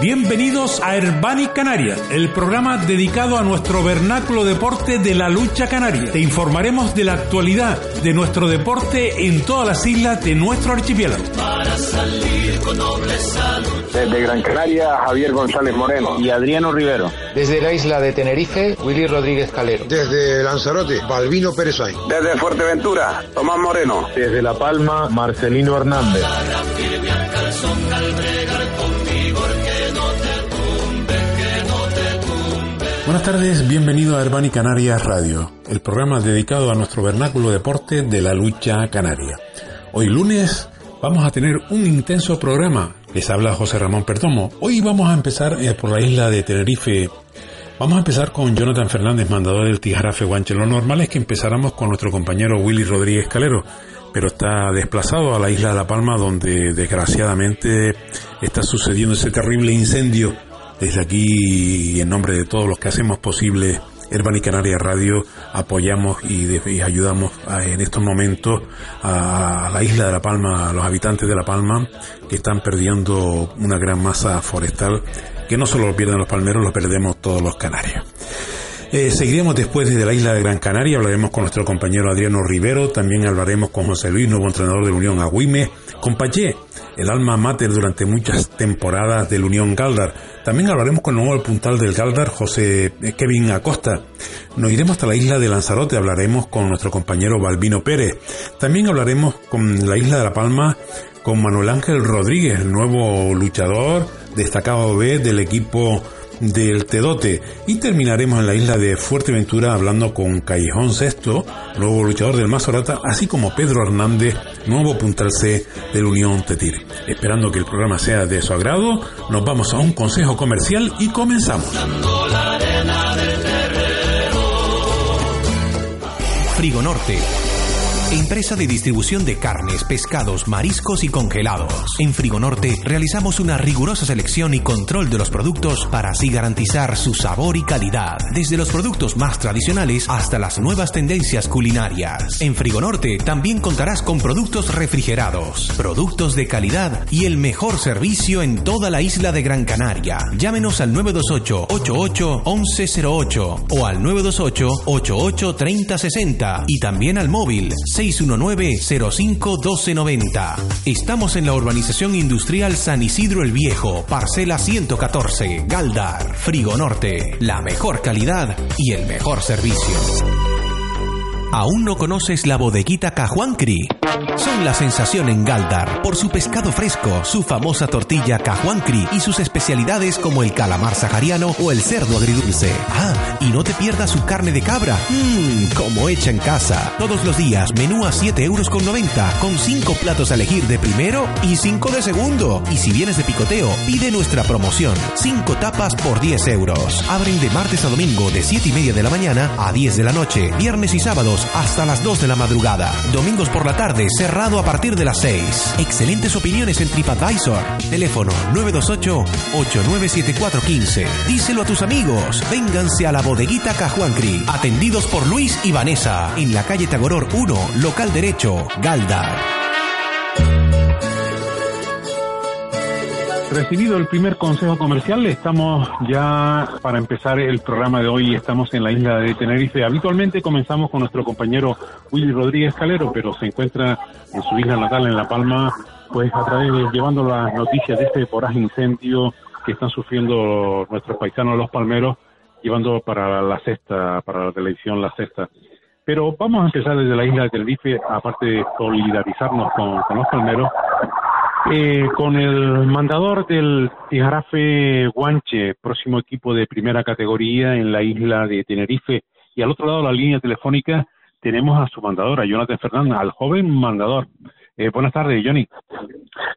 Bienvenidos a Herbani Canarias, el programa dedicado a nuestro vernáculo deporte de la lucha canaria. Te informaremos de la actualidad de nuestro deporte en todas las islas de nuestro archipiélago. Para salir con noble salud. Desde Gran Canaria, Javier González Moreno y Adriano Rivero. Desde la isla de Tenerife, Willy Rodríguez Calero. Desde Lanzarote, Balbino Pérez Desde Fuerteventura, Tomás Moreno. Desde La Palma, Marcelino Hernández. Buenas tardes, bienvenido a Herbani Canarias Radio, el programa dedicado a nuestro vernáculo deporte de la lucha canaria. Hoy lunes vamos a tener un intenso programa. Les habla José Ramón Perdomo. Hoy vamos a empezar eh, por la isla de Tenerife. Vamos a empezar con Jonathan Fernández, mandador del Tijarafe Guanche. Lo normal es que empezáramos con nuestro compañero Willy Rodríguez Calero, pero está desplazado a la isla de La Palma, donde desgraciadamente está sucediendo ese terrible incendio desde aquí, en nombre de todos los que hacemos posible Herban y Canaria Radio, apoyamos y, ayudamos en estos momentos a, la isla de La Palma, a los habitantes de La Palma, que están perdiendo una gran masa forestal, que no solo lo pierden los palmeros, lo perdemos todos los canarios. Eh, seguiremos después desde la isla de Gran Canaria, hablaremos con nuestro compañero Adriano Rivero, también hablaremos con José Luis, nuevo entrenador de la Unión Agüime, con el alma mater durante muchas temporadas del Unión Galdar. También hablaremos con el nuevo puntal del Galdar, José eh, Kevin Acosta. Nos iremos hasta la isla de Lanzarote, hablaremos con nuestro compañero Balbino Pérez. También hablaremos con la isla de La Palma con Manuel Ángel Rodríguez, nuevo luchador destacado B del equipo del Tedote y terminaremos en la isla de Fuerteventura hablando con Callejón Sexto, nuevo luchador del Mazorata, así como Pedro Hernández, nuevo puntal C del Unión Tetir. Esperando que el programa sea de su agrado, nos vamos a un consejo comercial y comenzamos. Frigo Norte Empresa de distribución de carnes, pescados, mariscos y congelados. En Frigonorte realizamos una rigurosa selección y control de los productos para así garantizar su sabor y calidad, desde los productos más tradicionales hasta las nuevas tendencias culinarias. En Frigonorte también contarás con productos refrigerados, productos de calidad y el mejor servicio en toda la isla de Gran Canaria. Llámenos al 928 88 1108 o al 928 88 3060 y también al móvil 619-05-1290. Estamos en la urbanización industrial San Isidro el Viejo, parcela 114, Galdar, Frigo Norte. La mejor calidad y el mejor servicio. ¿Aún no conoces la bodeguita Cajuancri? Son la sensación en Galdar por su pescado fresco, su famosa tortilla Cajuancri y sus especialidades como el calamar sahariano o el cerdo agridulce. Ah, y no te pierdas su carne de cabra. Mmm, como hecha en casa. Todos los días, menú a 7 euros con 90, con 5 platos a elegir de primero y 5 de segundo. Y si vienes de picoteo, pide nuestra promoción. 5 tapas por 10 euros. Abren de martes a domingo de 7 y media de la mañana a 10 de la noche. Viernes y sábados hasta las 2 de la madrugada. Domingos por la tarde, cerrado a partir de las 6. Excelentes opiniones en TripAdvisor. Teléfono 928-897415. Díselo a tus amigos. Vénganse a la bodeguita Cajuancri. Atendidos por Luis y Vanessa. En la calle Tagoror 1, local derecho, Galdar. Recibido el primer consejo comercial, estamos ya para empezar el programa de hoy. Estamos en la isla de Tenerife. Habitualmente comenzamos con nuestro compañero Willy Rodríguez Calero, pero se encuentra en su isla natal, en La Palma, pues a través de llevando las noticias de este poraje incendio que están sufriendo nuestros paisanos los palmeros, llevando para la sexta, para la televisión la sexta. Pero vamos a empezar desde la isla de Tenerife, aparte de solidarizarnos con, con los palmeros, eh, con el mandador del Tijarafe Guanche, próximo equipo de primera categoría en la isla de Tenerife. Y al otro lado de la línea telefónica tenemos a su mandador, a Jonathan Fernández, al joven mandador. Eh, buenas tardes, Johnny.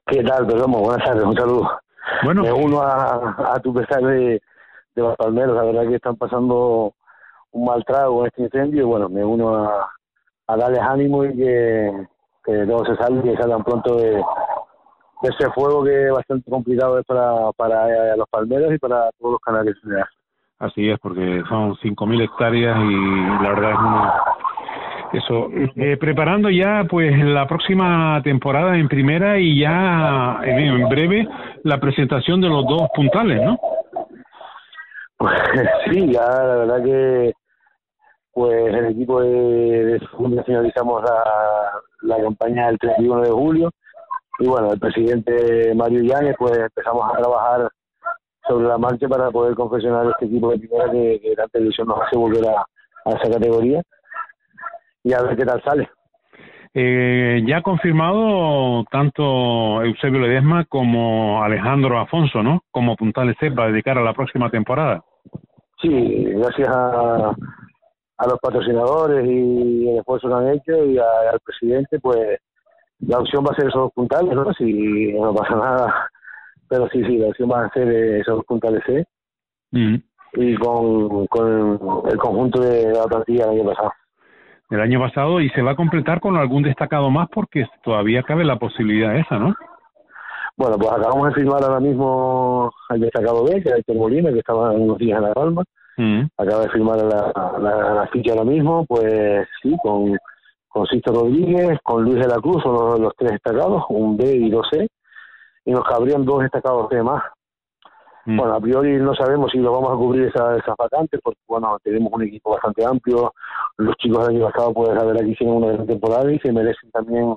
¿Qué tal, perdón? Buenas tardes, un saludo. Bueno, me uno a, a tu pesar de, de los palmeros, la verdad que están pasando un mal trago en este incendio y bueno, me uno a, a darles ánimo y que, que todo se salga y que salgan pronto de, de ese fuego que es bastante complicado para, para los palmeros y para todos los canales Así es, porque son 5.000 hectáreas y la verdad es una... Eso, eh, preparando ya pues la próxima temporada en primera y ya en breve la presentación de los dos puntales, ¿no? Pues sí, ya la verdad que pues el equipo de, de finalizamos la, la campaña el 31 de julio y bueno, el presidente Mario Llanes pues empezamos a trabajar sobre la marcha para poder confeccionar este equipo de primera que, que la televisión nos hace volver a, a, esa categoría y a ver qué tal sale. Eh, ya ha confirmado tanto Eusebio Ledesma como Alejandro Afonso, ¿no? Como puntales C para dedicar a la próxima temporada. Sí, gracias a, a los patrocinadores y el esfuerzo que han hecho y al presidente, pues la opción va a ser esos dos puntales, ¿no? Si no pasa nada, pero sí, sí, la opción va a ser esos dos puntales C mm. y con, con el conjunto de la plantilla del año pasado. El año pasado y se va a completar con algún destacado más porque todavía cabe la posibilidad esa, ¿no? Bueno, pues acabamos de firmar ahora mismo al destacado B, que es el Molina, que estaba unos días en La Palma. Mm. Acaba de firmar la, la, ficha ahora mismo, pues sí, con, con Sisto Rodríguez, con Luis de la Cruz, son los, tres destacados, un B y dos C, y nos cabrían dos destacados C más. Mm. Bueno, a priori no sabemos si lo vamos a cubrir esa, esas vacantes, porque bueno, tenemos un equipo bastante amplio, los chicos del año pasado, pues la verdad que hicieron una gran temporada y se merecen también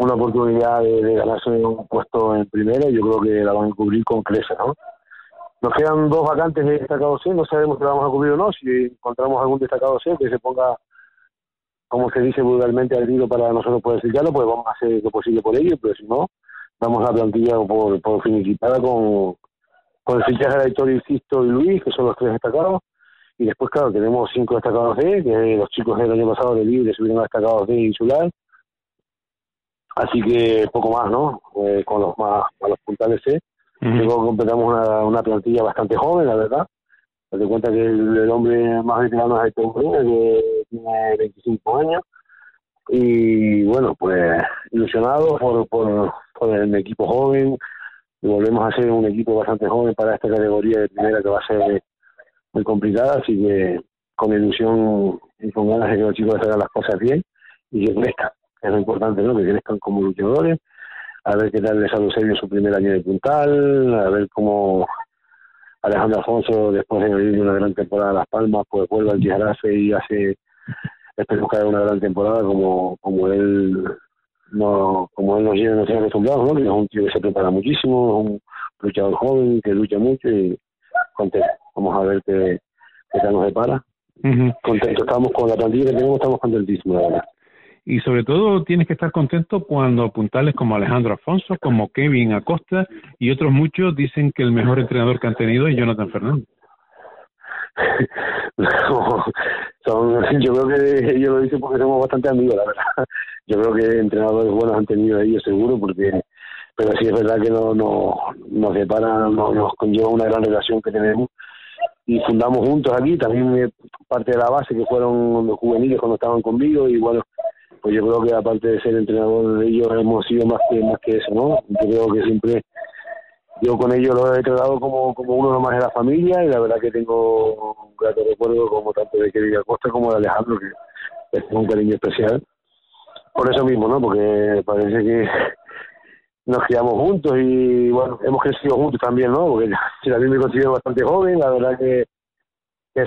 una oportunidad de, ganarse un puesto en primera y yo creo que la van a cubrir con creces, ¿no? Nos quedan dos vacantes de destacado C, no sabemos si la vamos a cubrir o no, si encontramos algún destacado C que se ponga, como se dice vulgarmente, al tiro para nosotros poder explicarlo, pues vamos a hacer lo posible por ello, pero si no, damos la plantilla por, por finiquitada con, con el fichaje de Héctor Insisto y Luis, que son los tres destacados, y después, claro, tenemos cinco destacados D, que los chicos del año pasado de Libre subieron a destacados D insular, Así que poco más, ¿no? Eh, con los más a los puntales C. Luego completamos una, una plantilla bastante joven, la verdad. Te cuenta que el, hombre más veterano es Héctor que tiene 25 años. Y bueno, pues ilusionado por, por, por el equipo joven. Volvemos a ser un equipo bastante joven para esta categoría de primera que va a ser muy complicada. Así que con ilusión y con ganas de que los chicos hagan las cosas bien y que crezcan es lo importante, ¿no? Que crezcan como luchadores, a ver qué tal les sale en su primer año de puntal, a ver cómo Alejandro Alfonso, después de vivir una gran temporada a Las Palmas, pues vuelve al Tijarase y hace, esperemos que haga una gran temporada como, como él no como él nos lleva, nos tiene acostumbrados, ¿no? Que es un tío que se prepara muchísimo, es un luchador joven que lucha mucho y contento. Vamos a ver qué, qué tal nos depara. Contento estamos con la plantilla que tenemos, estamos contentísimos, la verdad y sobre todo tienes que estar contento cuando puntales como Alejandro Afonso, como Kevin Acosta y otros muchos dicen que el mejor entrenador que han tenido es Jonathan Fernández. son, yo creo que ellos lo dicen porque somos bastante amigos, la verdad. Yo creo que entrenadores buenos han tenido ellos seguro, porque pero sí es verdad que no, no nos separa, no, nos conlleva una gran relación que tenemos y fundamos juntos aquí, también parte de la base que fueron los juveniles cuando estaban conmigo y bueno, pues yo creo que aparte de ser entrenador de ellos hemos sido más que más que eso, ¿no? Yo creo que siempre yo con ellos lo he tratado como, como uno más de la familia y la verdad que tengo un grato recuerdo como tanto de Kevin Acosta como de Alejandro, que es un cariño especial. Por eso mismo, ¿no? Porque parece que nos criamos juntos y bueno, hemos crecido juntos también, ¿no? Porque también me considero bastante joven, la verdad que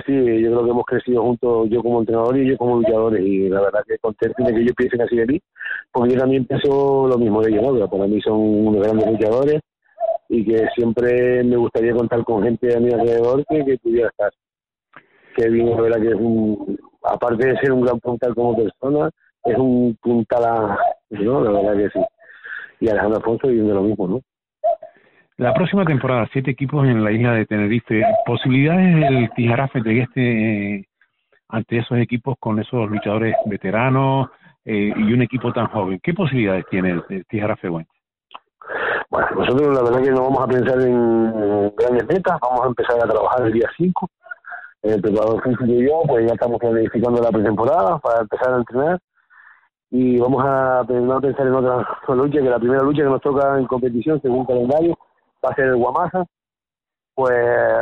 sí, yo creo que hemos crecido juntos, yo como entrenador y yo como luchadores, y la verdad que contento de que ellos piensen así de mí, porque yo también pienso lo mismo de ellos, ¿no? para mí son unos grandes luchadores y que siempre me gustaría contar con gente a mi alrededor que, que pudiera estar. Kevin, la verdad que es un, aparte de ser un gran puntal como persona, es un puntal, ¿no? La verdad que sí. Y Alejandro Alfonso viviendo lo mismo, ¿no? La próxima temporada, siete equipos en la isla de Tenerife. ¿Posibilidades del Tijarafe de este ante esos equipos con esos luchadores veteranos, eh, y un equipo tan joven. ¿Qué posibilidades tiene Tijara Feguenche? Bueno, nosotros la verdad que no vamos a pensar en grandes metas, vamos a empezar a trabajar el día 5. El preparador físico y yo, pues ya estamos planificando la pretemporada para empezar a entrenar y vamos a, no pensar en otra lucha, que la primera lucha que nos toca en competición según calendario va a ser el Guamasa, pues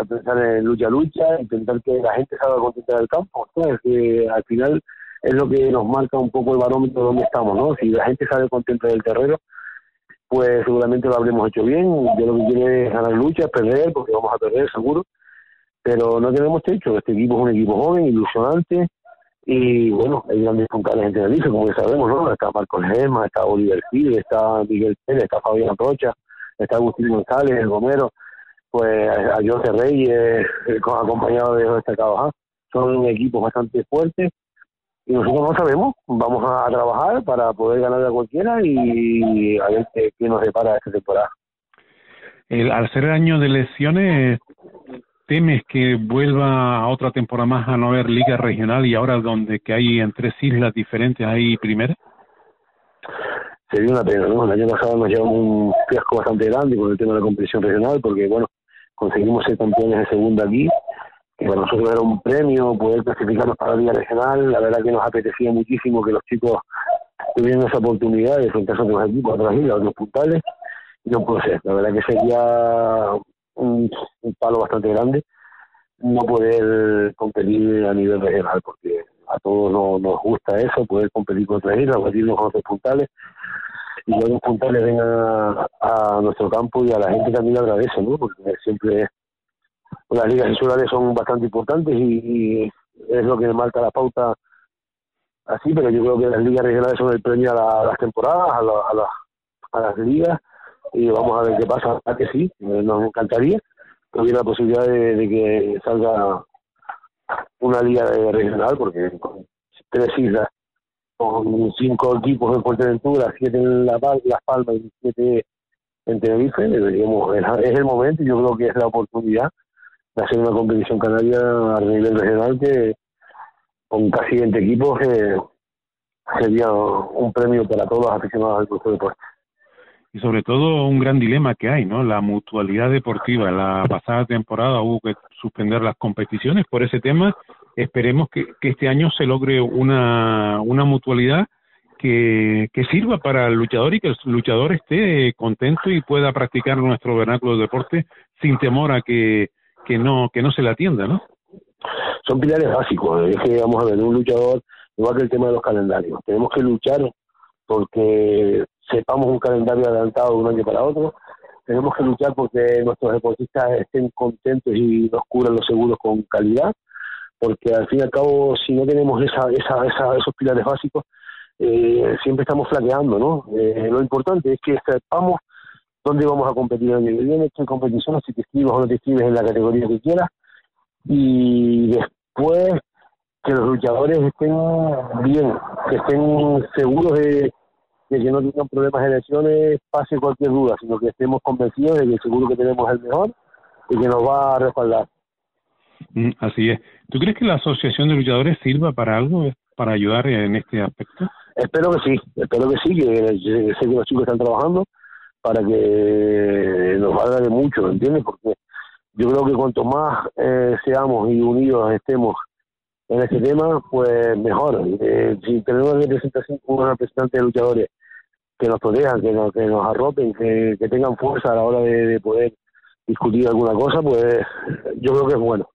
pensar en lucha lucha, intentar que la gente salga contenta del campo, que al final es lo que nos marca un poco el barómetro de donde estamos, ¿no? Si la gente sale contenta del terreno, pues seguramente lo habremos hecho bien. Yo lo que quiero es ganar luchas, perder, porque vamos a perder seguro, pero no tenemos techo. Este equipo es un equipo joven, ilusionante, y bueno, hay grandes puntales en Tenerife, como ya sabemos, ¿no? Está Marcos Gema, está Oliver Gil, está Miguel Pérez, está Fabián Rocha, está Agustín González, el Gomero, pues a José Reyes, eh, acompañado de los destacados. Son equipos bastante fuertes y nosotros no sabemos, vamos a trabajar para poder ganar a cualquiera y a ver qué, nos depara esta temporada. El, al ser año de lesiones, ¿temes que vuelva a otra temporada más a no haber liga regional y ahora donde que hay en tres islas diferentes hay primera? Sería una pena, ¿no? El año pasado nos llevamos un fiasco bastante grande con el tema de la competición regional porque, bueno, conseguimos ser campeones de segunda aquí que para nosotros era un premio poder clasificarnos para la Liga Regional. La verdad que nos apetecía muchísimo que los chicos tuvieran esa oportunidad de enfrentarse a otros equipos, a otras ligas, a otros puntales. Y no puede ser. La verdad que sería un, palo bastante grande no poder competir a nivel regional, porque a todos nos gusta eso, poder competir con otras islas, batirnos con otros puntales y que los puntales vengan a, nuestro campo y a la gente también agradece, ¿no? Porque siempre las ligas insulares son bastante importantes y, es lo que marca la pauta así, pero yo creo que las ligas regionales son el premio a, las temporadas, a, a, las ligas, y vamos a ver qué pasa, a que sí, nos encantaría que la posibilidad de, que salga una liga regional, porque con tres islas, con cinco equipos en Fuerteventura, siete en La Las Palmas y siete en Tenerife, deberíamos, es el momento y yo creo que es la oportunidad hacer una competición canaria a nivel regional que con casi 20 equipos que sería un premio para todos los aficionados al club de deporte. Y sobre todo un gran dilema que hay, ¿no? La mutualidad deportiva. La pasada temporada hubo que suspender las competiciones por ese tema. Esperemos que, este año se logre una, una mutualidad que, que, sirva para el luchador y que el luchador esté contento y pueda practicar nuestro vernáculo de deporte sin temor a que que no que no se le atienda, ¿no? Son pilares básicos. Es que vamos a ver un luchador igual que el tema de los calendarios. Tenemos que luchar porque sepamos un calendario adelantado de un año para otro. Tenemos que luchar porque nuestros deportistas estén contentos y nos cubran los seguros con calidad. Porque al fin y al cabo, si no tenemos esa, esa, esa esos pilares básicos, eh, siempre estamos flaqueando, ¿no? Eh, lo importante es que sepamos dónde vamos a competir el año que viene, qué competición, si te inscribes o no te inscribes en la categoría que quieras, y después que los luchadores estén bien, que estén seguros de, que no tengan problemas de lesiones, pase cualquier duda, sino que estemos convencidos de que seguro que tenemos el mejor y que nos va a respaldar. Mm, así es. ¿Tú crees que la Asociación de Luchadores sirva para algo, para ayudar en este aspecto? Espero que sí, espero que sí, que sé que los chicos están trabajando para que nos valga de mucho, ¿entiendes? Porque yo creo que cuanto más eh, seamos y unidos estemos en este tema, pues mejor. Eh, si tenemos una representación, un representante de luchadores que nos protejan, que nos, que nos arropen, que, tengan fuerza a la hora de, poder discutir alguna cosa, pues yo creo que es bueno.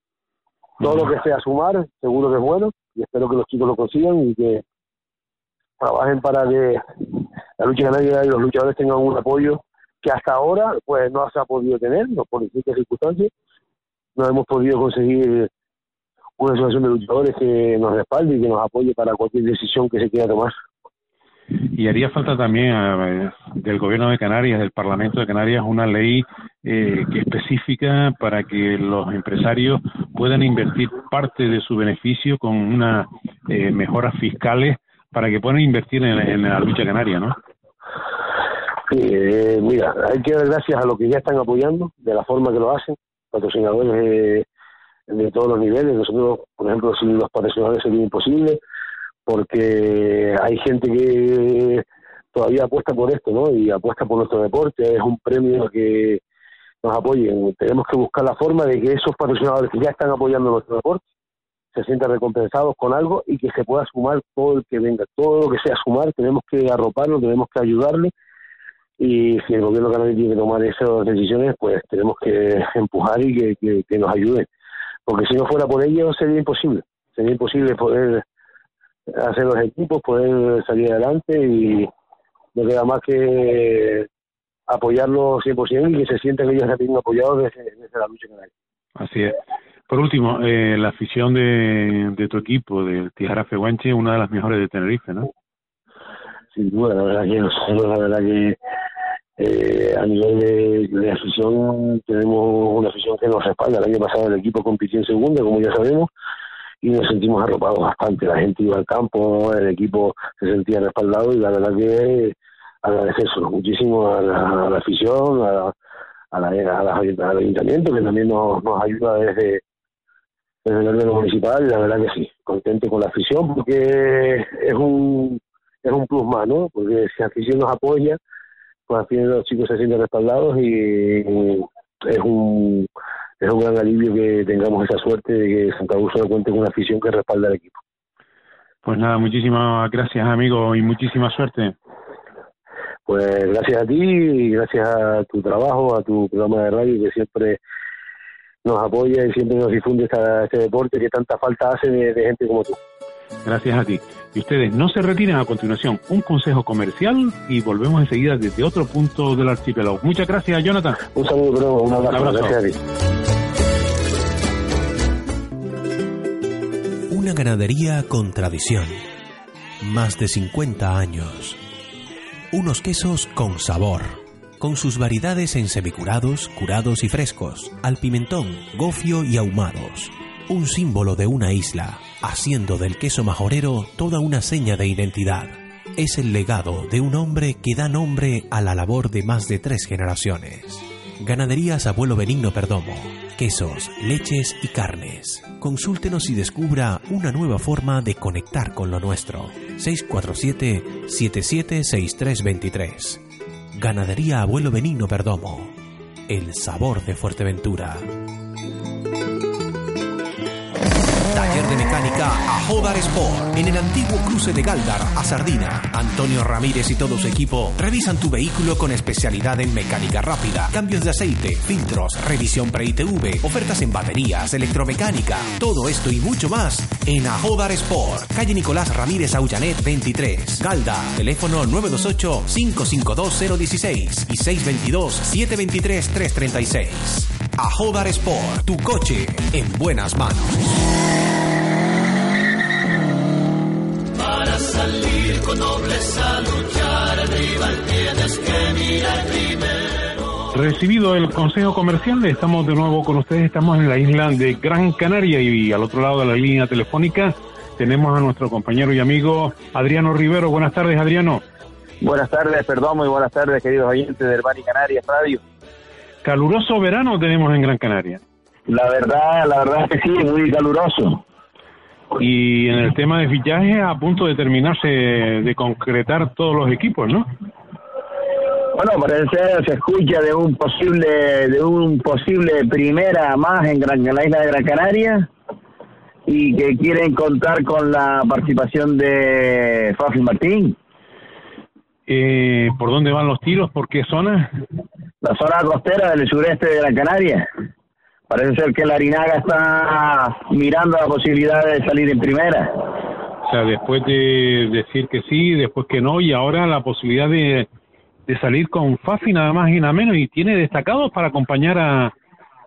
Todo lo que sea sumar, seguro que es bueno, y espero que los chicos lo consigan y que trabajen para que la lucha canaria y los luchadores tengan un apoyo que hasta ahora pues no se ha podido tener, no por distintas circunstancias, no hemos podido conseguir una asociación de luchadores que nos respalde y que nos apoye para cualquier decisión que se quiera tomar. Y haría falta también eh, del gobierno de Canarias, del Parlamento de Canarias, una ley eh, que específica para que los empresarios puedan invertir parte de su beneficio con unas eh, mejoras fiscales para que puedan invertir en, la lucha canaria, ¿no? Sí, eh, mira, hay que dar gracias a los que ya están apoyando, de la forma que lo hacen, patrocinadores de, de todos los niveles. Nosotros, por ejemplo, si los patrocinadores sería imposible, porque hay gente que todavía apuesta por esto, ¿no? Y apuesta por nuestro deporte, es un premio que nos apoyen. Tenemos que buscar la forma de que esos patrocinadores que ya están apoyando nuestro deporte se sientan recompensados con algo y que se pueda sumar todo el que venga, todo lo que sea sumar, tenemos que arroparlo, tenemos que ayudarle y si el gobierno canario tiene que tomar esas decisiones, pues tenemos que empujar y que, que, nos ayuden, porque si no fuera por ellos sería imposible, sería imposible poder hacer los equipos, poder salir adelante y no queda más que apoyarlos 100% y que se sientan ellos también apoyados desde, desde la lucha canaria. Así es. Por último, eh, la afición de, de tu equipo, del Tijara Feguanche, una de las mejores de Tenerife, ¿no? Sin duda, la verdad que nosotros, la verdad que eh, a nivel de, afición tenemos una afición que nos respalda. El año pasado el equipo compitió en segunda, como ya sabemos, y nos sentimos arropados bastante. La gente iba al campo, el equipo se sentía respaldado y la verdad que agradecerlo muchísimo a la, afición, a, a, la, al ayuntamiento que también nos, nos ayuda desde, desde el gobierno municipal y la verdad que sí, contento con la afición porque es un es un plus más, ¿no? Porque si la afición nos apoya, pues al final los chicos se sienten respaldados y es un es un gran alivio que tengamos esa suerte de que Santa Úrsula cuente con una afición que respalda al equipo. Pues nada, muchísimas gracias amigo y muchísima suerte. Pues gracias a ti y gracias a tu trabajo, a tu programa de radio que siempre nos apoya y siempre nos difunde este deporte que tanta falta hace de, gente como tú. Gracias a ti. Y ustedes no se retiren a continuación. Un consejo comercial y volvemos enseguida desde otro punto del archipiélago. Muchas gracias, Jonathan. Un saludo, pero un abrazo. Gracias a ti. Una ganadería con tradición. Más de 50 años. Unos quesos con sabor con sus variedades en semicurados, curados y frescos, al pimentón, gofio y ahumados. Un símbolo de una isla, haciendo del queso majorero toda una seña de identidad. Es el legado de un hombre que da nombre a la labor de más de tres generaciones. Ganaderías Abuelo Benigno Perdomo. Quesos, leches y carnes. Consúltenos y descubra una nueva forma de conectar con lo nuestro. 647-776323. Ganadería Abuelo Benigno Perdomo. El sabor de Fuerteventura. Taller de mecánica a Jodar Sport. En el antiguo cruce de Galdar a Sardina. Antonio Ramírez y todo su equipo revisan tu vehículo con especialidad en mecánica rápida, cambios de aceite, filtros, revisión pre-ITV, ofertas en baterías, electromecánica. Todo esto y mucho más en Ajodar Sport. Calle Nicolás Ramírez Aullanet 23. Galda. Teléfono 928 552 016 y 622 723 336. Ajodar Sport. Tu coche en buenas manos. Salir con nobleza luchar, tienes que mirar primero. Recibido el consejo comercial, estamos de nuevo con ustedes. Estamos en la isla de Gran Canaria y al otro lado de la línea telefónica tenemos a nuestro compañero y amigo Adriano Rivero. Buenas tardes, Adriano. Buenas tardes, perdón, muy buenas tardes, queridos oyentes del Bani Canarias Radio. Caluroso verano tenemos en Gran Canaria. La verdad, la verdad es que sí, muy caluroso y en el tema de fichaje a punto de terminarse de concretar todos los equipos, ¿no? Bueno, parece se escucha de un posible de un posible primera más en, Gran, la isla de Gran Canaria y que quieren contar con la participación de Fafi Martín. Eh, ¿Por dónde van los tiros? ¿Por qué zona? La zona costera del sureste de Gran Canaria. Parece ser que la Arinaga está mirando la posibilidad de salir en primera. O sea, después de decir que sí, después que no, y ahora la posibilidad de, de salir con Fafi nada más y nada menos, y tiene destacados para acompañar a...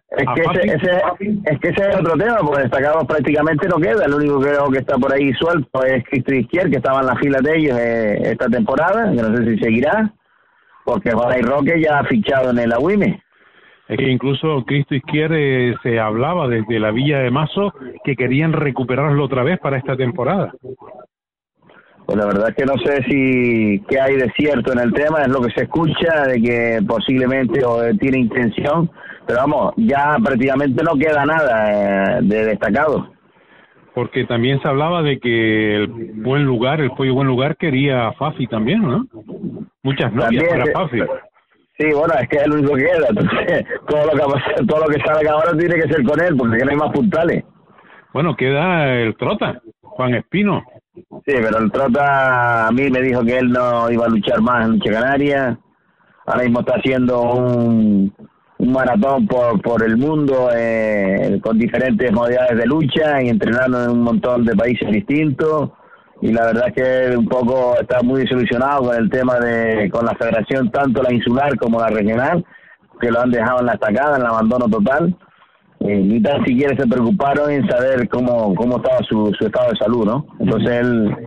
Es que, ese, es que ese es otro tema, porque destacados prácticamente no queda. El único que creo que está por ahí suelto es Cristo Izquier, que estaba en la fila de ellos eh, esta temporada, que no sé si seguirá, porque Juan Roque ya ha fichado en el Aguime. Es que incluso Cristo Izquierdo se hablaba desde la Villa de Mazo que querían recuperarlo otra vez para esta temporada. Pues la verdad es que no sé si qué hay de cierto en el tema, es lo que se escucha de que posiblemente o tiene intención, pero vamos, ya prácticamente no queda nada eh, de destacado. Porque también se hablaba de que el buen lugar, el pollo buen lugar quería a Fafi también, ¿no? Muchas novias para Fafi. Sí, bueno, es que es el único que queda. Entonces, todo lo que, todo lo que salga ahora tiene que ser con él, porque no hay más puntales. Bueno, queda el Trota, Juan Espino. Sí, pero el Trota a mí me dijo que él no iba a luchar más en Lucha Canaria. Ahora mismo está haciendo un, un maratón por, por el mundo eh, con diferentes modalidades de lucha y entrenando en un montón de países distintos y la verdad que un poco está muy desilusionado con el tema de con la federación tanto la insular como la regional que lo han dejado en la estacada en el abandono total. Eh, ni tan siquiera se preocuparon en saber cómo cómo estaba su, su estado de salud no entonces él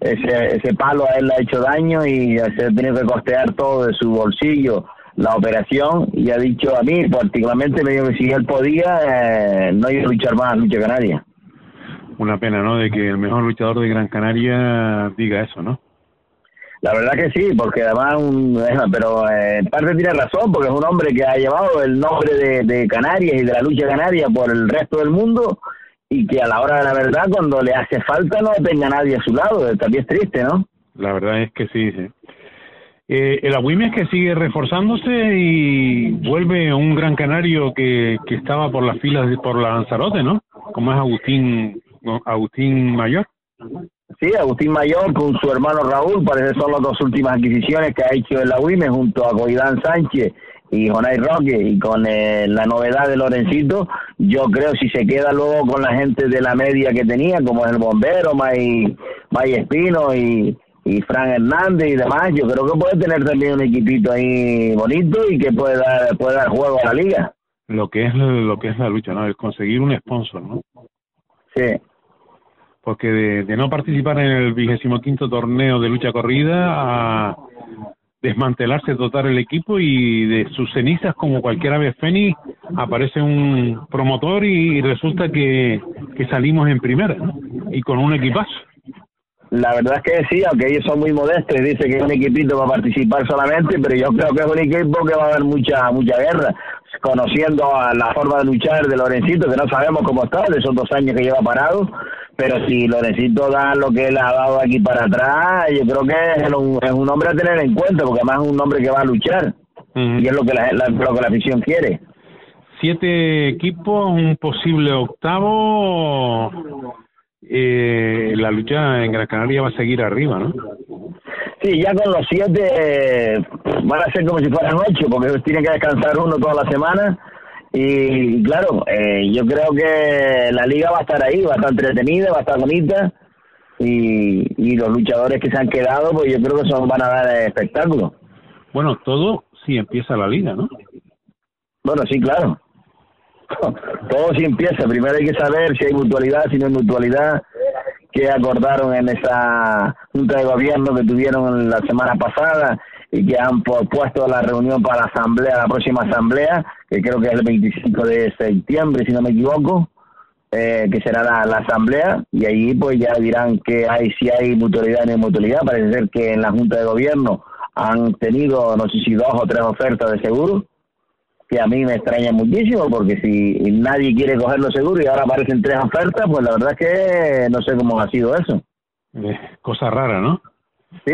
ese ese palo a él le ha hecho daño y se ha tenido que costear todo de su bolsillo la operación y ha dicho a mí particularmente me dijo que si él podía eh, no iba a luchar más lucha canaria una pena no de que el mejor luchador de Gran Canaria diga eso no la verdad que sí, porque además, un, pero eh, en parte tiene razón, porque es un hombre que ha llevado el nombre de, de Canarias y de la lucha canaria por el resto del mundo y que a la hora de la verdad, cuando le hace falta, no tenga nadie a su lado. También es triste, ¿no? La verdad es que sí, sí. Eh, el es que sigue reforzándose y vuelve un gran canario que, que estaba por las filas de, por la Lanzarote, ¿no? Como es Agustín, Agustín Mayor. Sí, Agustín Mayor con su hermano Raúl, parece que son las dos últimas adquisiciones que ha hecho el Agüime junto a Coidán Sánchez y Jonay Roque y con eh, la novedad de Lorencito, yo creo si se queda luego con la gente de la media que tenía, como es el bombero, May, May Espino y, y Fran Hernández y demás, yo creo que puede tener también un equipito ahí bonito y que puede dar, puede dar juego a la liga. Lo que es lo que es la lucha, ¿no? Es conseguir un sponsor, ¿no? Sí. Porque de, no participar en el vigésimo quinto torneo de lucha corrida a desmantelarse total el equipo y de sus cenizas como cualquier ave fénix aparece un promotor y, resulta que, que salimos en primera y con un equipazo. La verdad es que sí, aunque ellos son muy modestos dicen que es un equipito va a participar solamente, pero yo creo que es un equipo que va a haber mucha mucha guerra, conociendo a la forma de luchar de Lorencito, que no sabemos cómo está, de esos dos años que lleva parado, pero si Lorencito da lo que él ha dado aquí para atrás, yo creo que es un, es un hombre a tener en cuenta, porque además es un hombre que va a luchar, y es lo que la, lo que la afición quiere. Siete equipos, un posible octavo eh, la lucha en Gran Canaria va a seguir arriba, ¿no? Sí, ya con los siete van a ser como si fueran ocho, porque tienen que descansar uno toda la semana. Y claro, eh, yo creo que la liga va a estar ahí, va a estar entretenida, va a estar bonita. Y, y los luchadores que se han quedado, pues yo creo que son van a dar espectáculo. Bueno, todo si empieza la liga, ¿no? Bueno, sí, claro. Todo si empieza. Primero hay que saber si hay mutualidad, si no hay mutualidad, qué acordaron en esa junta de gobierno que tuvieron la semana pasada y que han puesto la reunión para la asamblea, la próxima asamblea, que creo que es el 25 de septiembre, si no me equivoco, eh, que será la, la, asamblea, y ahí pues ya dirán que hay si hay mutualidad o no hay mutualidad. Parece ser que en la junta de gobierno han tenido, no sé si dos o tres ofertas de seguro, que a mí me extraña muchísimo porque si nadie quiere cogerlo seguro y ahora aparecen tres ofertas, pues la verdad es que no sé cómo ha sido eso. cosa rara, ¿no? Sí,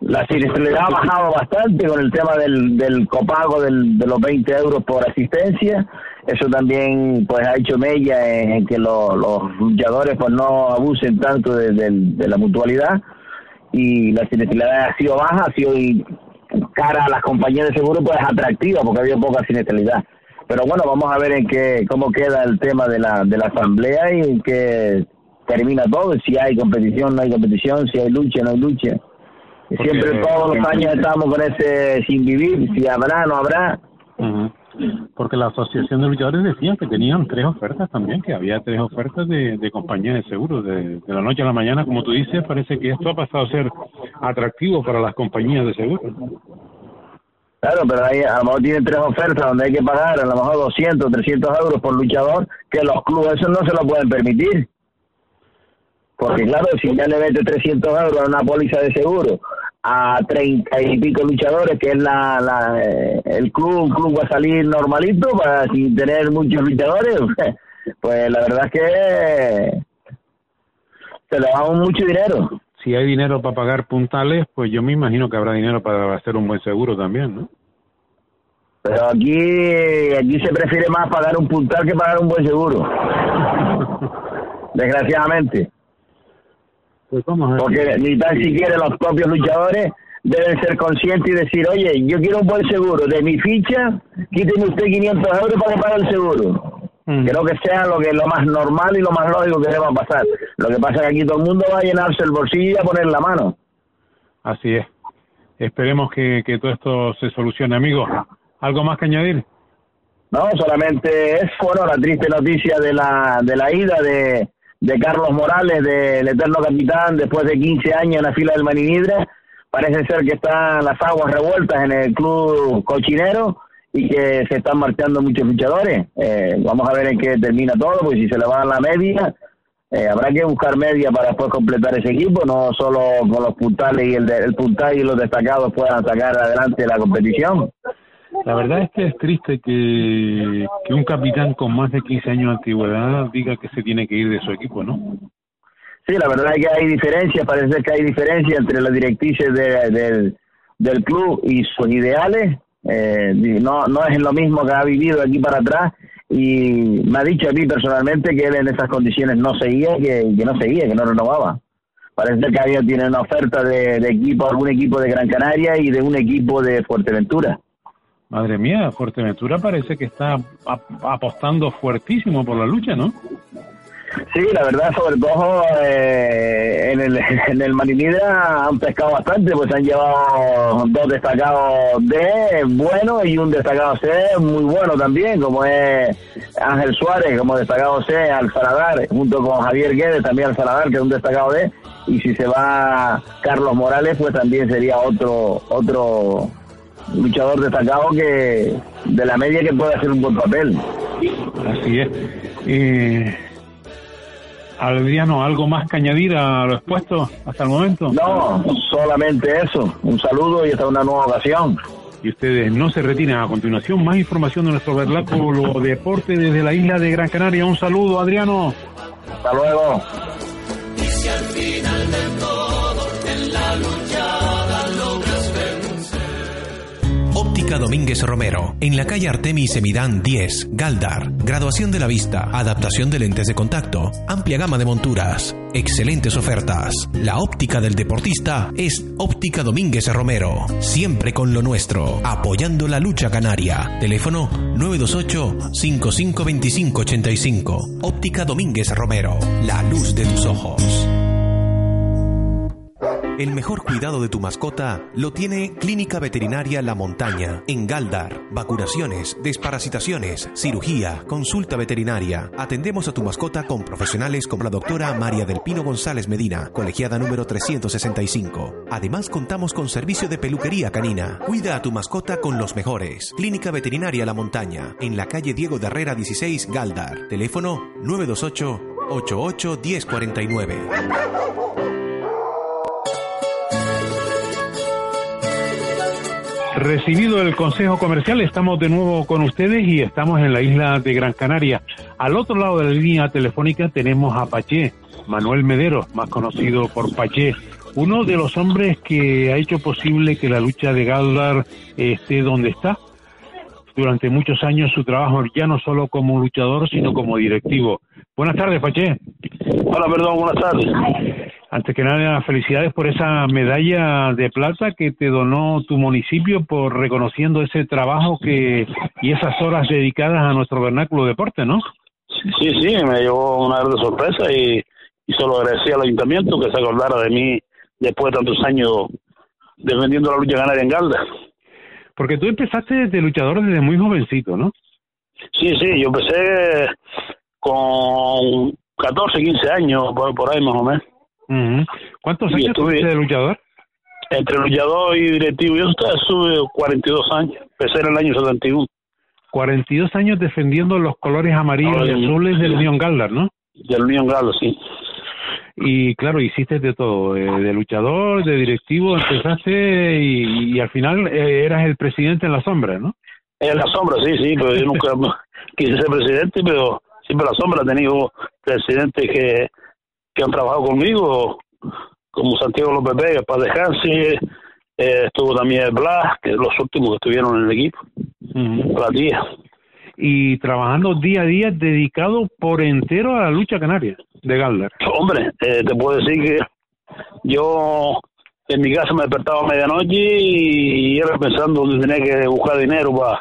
la siniestralidad ha bajado bastante con el tema del, del copago del, de los 20 euros por asistencia. Eso también pues ha hecho mella en, que los luchadores pues no abusen tanto de, de la mutualidad y la siniestralidad ha sido baja, ha sido cara a las compañías de seguro pues es atractiva porque había poca siniestralidad. Pero bueno, vamos a ver en qué cómo queda el tema de la de la asamblea y en qué termina todo, si hay competición, no hay competición, si hay lucha, no hay lucha. Siempre todos los años estamos con ese sin vivir, si habrá, no habrá. Porque la Asociación de Luchadores decía que tenían tres ofertas también, que había tres ofertas de, de compañías de seguros. De, de, la noche a la mañana, como tú dices, parece que esto ha pasado a ser atractivo para las compañías de seguros. Claro, pero ahí a lo mejor tienen tres ofertas donde hay que pagar a lo mejor 200, 300 euros por luchador, que los clubes eso no se lo pueden permitir. Porque claro, si ya le mete 300 euros a una póliza de seguro a treinta y pico luchadores, que es la, la el club, un club va a salir normalito para sin tener muchos luchadores. pues la verdad es que se le da mucho dinero. Si hay dinero para pagar puntales, pues yo me imagino que habrá dinero para hacer un buen seguro también, ¿no? Pero aquí, aquí se prefiere más pagar un puntal que pagar un buen seguro. Desgraciadamente. Pues vamos a ver. Porque ni tan siquiera los propios luchadores deben ser conscientes y decir, oye, yo quiero un buen seguro. De mi ficha, quíteme usted 500 euros para que pague el seguro. Creo que sea lo que lo más normal y lo más lógico que deba pasar. Lo que pasa es que aquí todo el mundo va a llenarse el bolsillo y a poner la mano. Así es. Esperemos que, que todo esto se solucione, amigo. ¿Algo más que añadir? No, solamente es, bueno, la triste noticia de la, de la ida de, de Carlos Morales, del eterno capitán, después de 15 años en la fila del Maninidra. Parece ser que están las aguas revueltas en el club cochinero y que se están marchando muchos luchadores. Eh, vamos a ver en qué termina todo, porque si se le va a la media, eh, habrá que buscar media para después completar ese equipo, no solo con los puntales y el, el puntal y los destacados puedan sacar adelante la competición. La verdad es que es triste que, que un capitán con más de 15 años de antigüedad diga que se tiene que ir de su equipo, ¿no? Sí, la verdad es que hay diferencias, parece que hay diferencias entre las directrices de, del club y sus ideales. Eh, no, no es lo mismo que ha vivido aquí para atrás y me ha dicho a mí personalmente que él en esas condiciones no seguía, que, que no seguía, que no renovaba. Parece que había tiene una oferta de, de equipo, algún equipo de Gran Canaria y de un equipo de Fuerteventura. Madre mía, Fuerteventura parece que está apostando fuertísimo por la lucha, ¿no? Sí, la verdad, sobre todo eh, en el, en el Marinidra han pescado bastante, pues han llevado dos destacados D bueno y un destacado C muy bueno también, como es Ángel Suárez, como destacado C, al Saladar, junto con Javier Guedes, también al Saladar, que es un destacado D, y si se va Carlos Morales, pues también sería otro otro luchador destacado que de la media que puede hacer un buen papel. Así es. Eh, Adriano, ¿algo más que añadir a lo expuesto hasta el momento? No, solamente eso. Un saludo y hasta una nueva ocasión. Y ustedes no se retiren. A continuación, más información de nuestro vernáculo deporte desde la isla de Gran Canaria. Un saludo, Adriano. Hasta luego. Óptica Domínguez Romero, en la calle Artemis Semidán 10, Galdar. Graduación de la vista, adaptación de lentes de contacto, amplia gama de monturas, excelentes ofertas. La óptica del deportista es Óptica Domínguez Romero, siempre con lo nuestro, apoyando la lucha canaria. Teléfono 928-552585. Óptica Domínguez Romero, la luz de tus ojos. El mejor cuidado de tu mascota lo tiene Clínica Veterinaria La Montaña, en Galdar. Vacunaciones, desparasitaciones, cirugía, consulta veterinaria. Atendemos a tu mascota con profesionales como la doctora María del Pino González Medina, colegiada número 365. Además, contamos con servicio de peluquería canina. Cuida a tu mascota con los mejores. Clínica Veterinaria La Montaña, en la calle Diego de Herrera 16, Galdar. Teléfono 928 88 1049. Recibido el consejo comercial, estamos de nuevo con ustedes y estamos en la isla de Gran Canaria. Al otro lado de la línea telefónica tenemos a Paché, Manuel Medero, más conocido por Paché, uno de los hombres que ha hecho posible que la lucha de Galdar esté donde está. Durante muchos años su trabajo ya no solo como luchador, sino como directivo. Buenas tardes, Paché. Hola, perdón, buenas tardes. Antes que nada, felicidades por esa medalla de plata que te donó tu municipio por reconociendo ese trabajo que y esas horas dedicadas a nuestro vernáculo deporte, ¿no? Sí, sí, me llevó una gran sorpresa y, y solo agradecí al ayuntamiento que se acordara de mí después de tantos años defendiendo la lucha ganaria en Galda. Porque tú empezaste de luchador desde muy jovencito, ¿no? Sí, sí, yo empecé con 14, 15 años, por, por ahí más o menos. ¿Cuántos años estuviste de luchador? Entre luchador y directivo, yo estuve 42 años, empecé en el año 71. 42 años defendiendo los colores amarillos y azules del Unión Galdar, ¿no? Del Unión Galdar, sí. Y claro, hiciste de todo, eh, de luchador, de directivo, empezaste y, y al final eh, eras el presidente en la sombra, ¿no? En la sombra, sí, sí, pero yo nunca quise ser presidente, pero siempre la sombra. He tenido presidentes que, que han trabajado conmigo, como Santiago López Vega, para dejarse, eh, estuvo también Blas, que los últimos que estuvieron en el equipo, la tía. Y trabajando día a día, dedicado por entero a la lucha canaria de Galdar. Hombre, eh, te puedo decir que yo en mi casa me despertaba a medianoche y, era pensando dónde tenía que buscar dinero para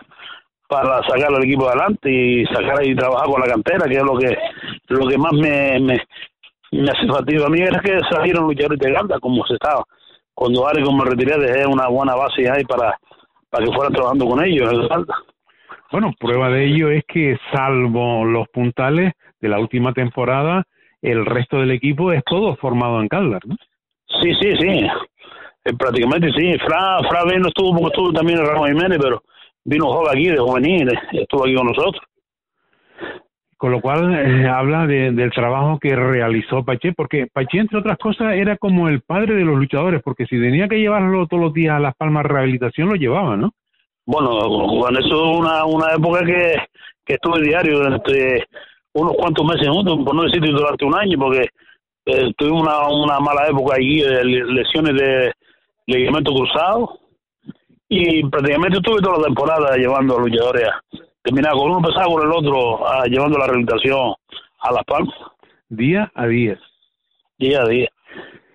para sacar al equipo adelante y sacar y trabajar con la cantera, que es lo que lo que más me, me, me hace fatiga a mí era que salieron luchadores de Galdar como se estaba cuando Ari como me retiré dejé una buena base ahí para, para que fuera trabajando con ellos Bueno, prueba de ello es que salvo los puntales de la última temporada, el resto del equipo es todo formado en Caldas, ¿no? Sí, sí, sí. Eh, prácticamente sí. Fra, Fra no estuvo porque estuvo también en Ramos Jiménez, pero vino joven aquí de juvenil, estuvo aquí con nosotros. Con lo cual eh, habla del trabajo que realizó Pache, porque Pache, entre otras cosas, era como el padre de los luchadores, porque si tenía que llevarlo todos los días a Las Palmas Rehabilitación, lo llevaba, ¿no? Bueno, Juan, eso es una, una época que, que estuve diario durante unos cuantos meses por no decir durante un año, porque eh, tuve una, una mala época allí de lesiones de ligamento cruzado y prácticamente estuve toda la temporada llevando a luchadores a terminar con uno empezaba con el otro a, llevando la rehabilitación a Las Palmas. Día a día. Día a día.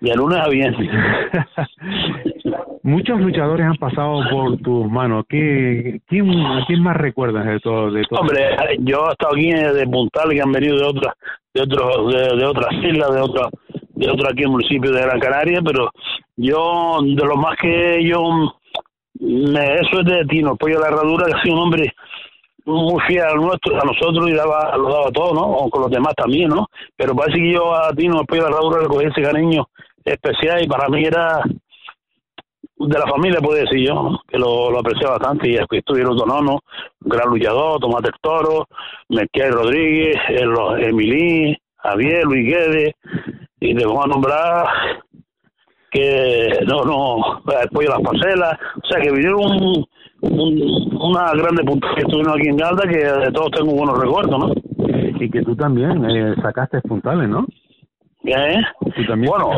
Y el lunes a viernes. Muchos luchadores han pasado por tus manos. ¿Qué, quién, ¿A quién más recuerdas de todo? De todo? Hombre, yo he estado aquí de Puntal, que han venido de otras de otros de, otras islas, de otra de otro aquí en el municipio de Gran Canaria, pero yo, de lo más que yo, me, eso es de Tino, Pollo de la Herradura, que ha sido un hombre muy fiel a, nuestro, a nosotros y daba, lo daba todo, ¿no? O con los demás también, ¿no? Pero parece que yo a Tino, el Pollo de la Herradura, le cogí ese cariño especial y para mí era de la familia, puedo decir yo, que lo, lo apreciaba bastante y estuvieron Donono, un gran luchador, Tomás del Toro, Merquiel Rodríguez, Emilí, Javier, Luis Guedes, y te vamos a nombrar que no, no, de las parcelas, o sea que vinieron una grande punta que estuvieron aquí en Galda que de todos tengo buenos recuerdos, ¿no? Y que tú también eh, sacaste puntales, ¿no? ¿Eh? Bueno,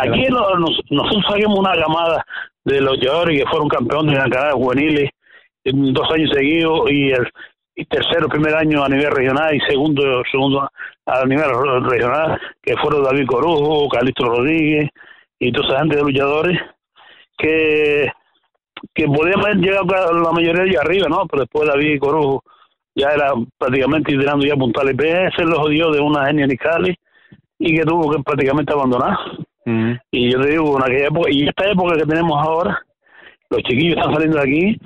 aquí nosotros saquemos una camada de los jugadores que fueron campeones de la Canadá juveniles en dos años seguidos y el y tercero primer año a nivel regional y segundo segundo a nivel regional que fueron David Corujo, Calixto Rodríguez y toda esa gente de luchadores que que podíamos haber llegado la mayoría de ellos arriba, ¿no? Pero después David Corujo ya era prácticamente tirando ya puntales PS, lo jodió de una genia Nicali y que tuvo que prácticamente abandonar. Y yo te digo, en aquella época, y esta época que tenemos ahora, los chiquillos están saliendo de aquí,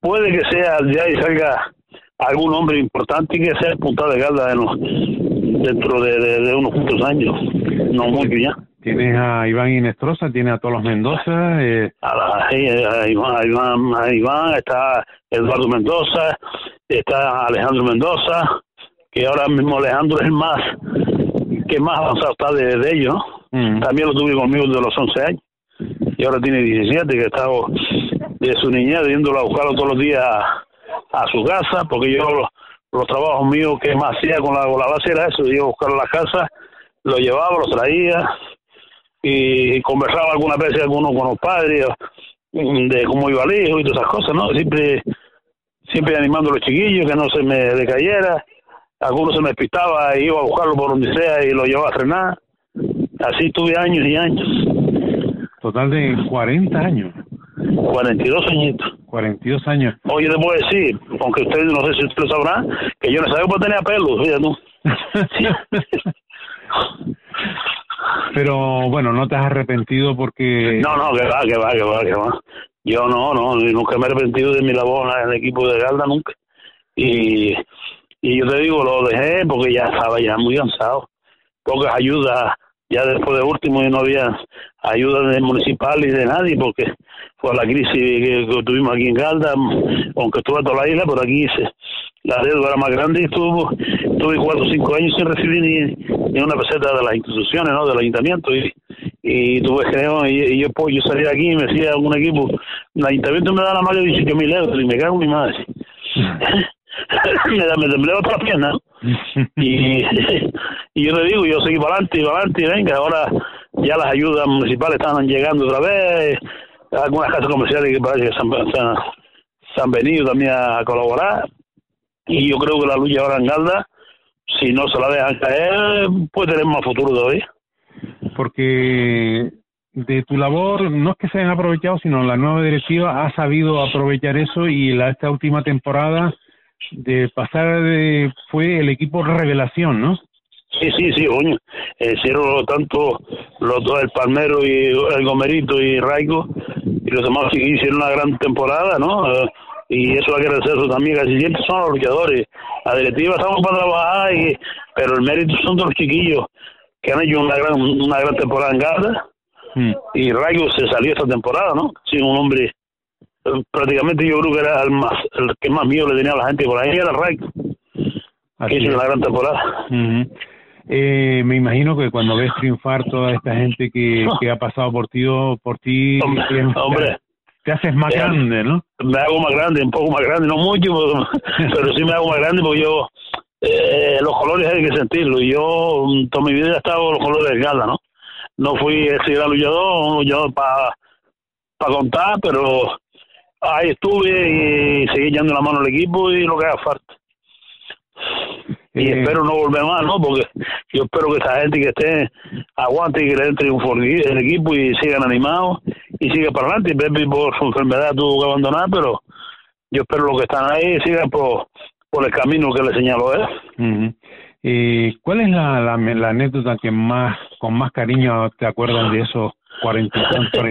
puede que sea ya y salga algún hombre importante y que sea punta de galda dentro de, unos cuantos años, no mucho ya. Tienes a Iván Inestrosa, tienes a todos los Mendoza. Eh. A, Iván, a, Iván, está Eduardo Mendoza, está Alejandro Mendoza, que ahora mismo Alejandro es el más, que más avanzado está de, ellos, mm. También lo tuve conmigo desde los 11 años. Y ahora tiene 17, que está de su niñez, viéndolo a buscarlo todos los días a su casa, porque yo los, trabajos míos que más hacía con la, con la base era eso, yo buscar la casa, lo llevaba, lo traía y conversaba algunas veces algunos con los padres de cómo iba el hijo y todas esas cosas, ¿no? Siempre, siempre animando a los chiquillos que no se me decayera, algunos se me despistaba y iba a buscarlo por donde sea y lo llevaba a frenar. Así estuve años y años. Total de 40 años. 42 añitos. 42 años. Oye, te puedo decir, aunque ustedes no sé si usted lo sabrá, que yo no sabía por tenía pelo, fíjate. Pero bueno, no te has arrepentido porque... No, no, que va, que va, que va, que va. Yo no, no, nunca me he arrepentido de mi labor en el equipo de Galda, nunca. Y, y yo te digo, lo dejé porque ya estaba ya muy cansado. Pocas ayudas, ya después de último y no había ayuda de municipal y de nadie porque fue la crisis que, tuvimos aquí en Galda, aunque estuve toda la isla, por aquí se, la deuda era más grande y estuvo, tuve cuatro o cinco años sin recibir ni, una peseta de las instituciones, ¿no? del ayuntamiento y, y tuve creo, y, yo, pues, yo salí de aquí y me decía un equipo, el ayuntamiento me da la más de 18 mil euros y me cago en mi madre. me, me temblé otra pierna. y, y yo le digo, yo seguí para adelante y para adelante, y venga, ahora ya las ayudas municipales están llegando otra vez, algunas casas comerciales que parece que se han, venido también a colaborar, y yo creo que la lucha ahora en Galda, si no se la dejan caer, puede tener más futuro todavía. Porque de tu labor no es que se hayan aprovechado, sino la nueva directiva ha sabido aprovechar eso y la, esta última temporada de pasar de, fue el equipo revelación, ¿no? Sí, sí, sí, coño. Hicieron tanto los dos, el Palmero y el Gomerito y Raico, y los demás hicieron una gran temporada, ¿no? Eh, y eso hay que agradecer también, casi siempre son los luchadores. La directiva estamos para trabajar, y, pero el mérito son de los chiquillos que han hecho una gran, una gran temporada en Garda Mm. Y Rayo se salió esta temporada, ¿no? Sí, un hombre, eh, prácticamente yo creo que era el, más, el que más miedo le tenía a la gente por ahí, era Rayo, que hizo una gran temporada. eh, me imagino que cuando ves triunfar toda esta gente que, que ha pasado por ti, por ti hombre, te, haces más grande, ¿no? Me hago más grande, un poco más grande, no mucho, pero, sí me hago más grande porque yo, eh, los colores hay que sentirlo. Y yo mm, toda mi vida he estado los colores de gala, ¿no? no fui ese gran luchador, un luchador para pa contar, pero ahí estuve y seguí echando la mano al equipo y lo que haga falta. Y eh, espero no volver más, ¿no? Porque yo espero que esa gente que esté aguante y que le entre triunfo el equipo y sigan animados y siga para adelante. Pepe por su enfermedad tuvo que abandonar, pero yo espero los que están ahí sigan por, por el camino que le señaló él. Eh, ¿Cuál es la, la, anécdota que más, con más cariño te acuerdan de esos cuarenta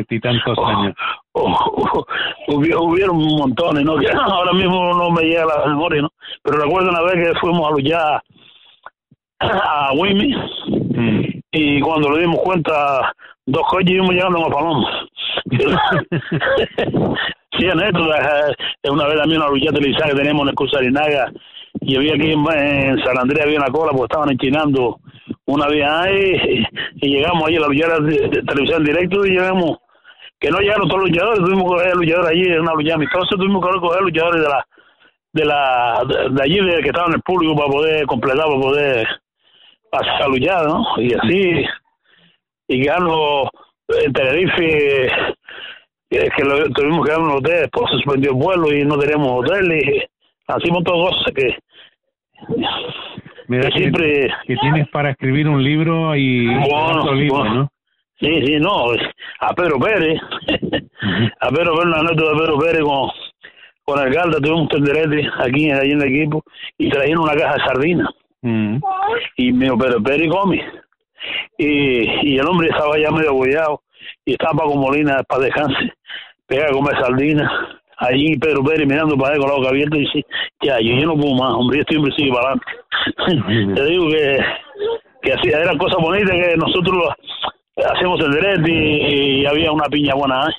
y, tantos oh, años? Oh, hubieron un montón, ¿no? Que ahora mismo no me llega la memoria, ¿no? Pero recuerdo una vez que fuimos a luchar a Wimmy mm. y cuando le dimos cuenta, dos coches íbamos llegando a Paloma. sí, anécdota. Una vez también una lucha televisada que teníamos en el Cusarinaga y había aquí en, San Andrés había una cola porque estaban enchinando una vía ahí y, llegamos allí a la luchadora de, televisión directo y llegamos que no llegaron todos los luchadores tuvimos que coger luchadores allí en una lucha amistosa tuvimos que coger luchadores de la de la de, allí de que estaban en el público para poder completar para poder hacer la luchada no y así y quedarnos en Tenerife es que lo, tuvimos que dar un hotel después suspendió el vuelo y no teníamos hotel y hacemos todo cosas que me siempre que, tienes para escribir un libro y bueno, libro, ¿no? Sí, sí, no, a Pedro Pérez, a Pedro Pérez, una nota de Pedro Pérez con, con el Galda, tuvimos un tenderete aquí, ahí en el equipo, y trajeron una caja de sardinas. Mm. Y me dijo, Pedro Pérez come. Y, y el hombre estaba ya medio abollado, y estaba con Molina para descanse, pega a comer sardinas allí Pedro Pérez mirando para él con la boca abierta y dice, ya, yo, yo no puedo más, hombre, este hombre sigue para adelante. Te digo que, que así, eran cosas bonitas que nosotros hacemos el derecho y, había una piña buena ¿eh?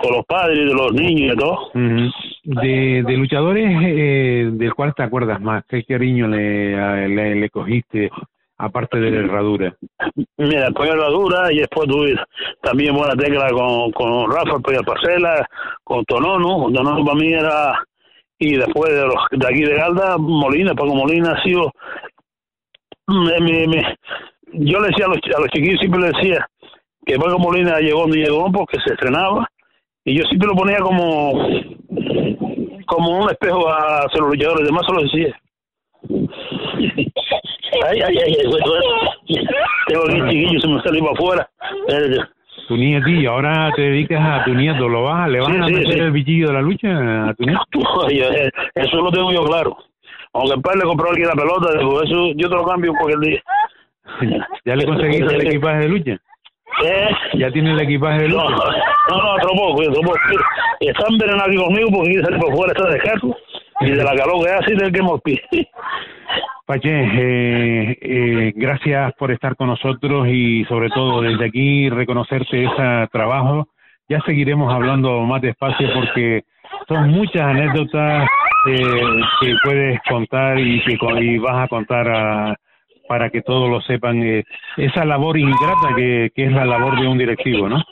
con los padres de los niños y todo. de, de luchadores, eh, ¿del cual te acuerdas más? ¿Qué cariño le, le, le cogiste aparte de la herradura? Mira, la herradura y después tuve también buena tecla con, con Rafa Parcela, con Tonono, Tonono para mí era, y después de los de aquí de Galda, Molina, Paco Molina ha sido, me, me, yo le decía a los, a los chiquillos, siempre le decía que Paco Molina llegó donde llegó porque se estrenaba, y yo siempre lo ponía como como un espejo a los luchadores, además se lo decía. Ay, ay, ay, ay, tengo aquí chiquillo, se me salió para afuera. Tu nietillo, ahora te dedicas a tu nieto, ¿lo vas, ¿le vas a meter el bichillo de la lucha a tu nieto? Eh, eso lo tengo yo claro. Aunque el padre le compró aquí la pelota, eso yo te lo cambio cualquier día. ¿Ya le conseguiste el equipaje de lucha? ¿Eh? ¿Ya tiene el equipaje de lucha? No, no, otro poco, otro poco. Están veneno aquí conmigo porque quiere salir por fuera, está descanso. Y de la calor que hace, del que hemos Pache, eh, eh, gracias por estar con nosotros y sobre todo desde aquí reconocerte ese trabajo. Ya seguiremos hablando más despacio porque son muchas anécdotas eh, que puedes contar y que y vas a contar para que todos lo sepan. Eh, esa labor ingrata que, que es la labor de un directivo, ¿no?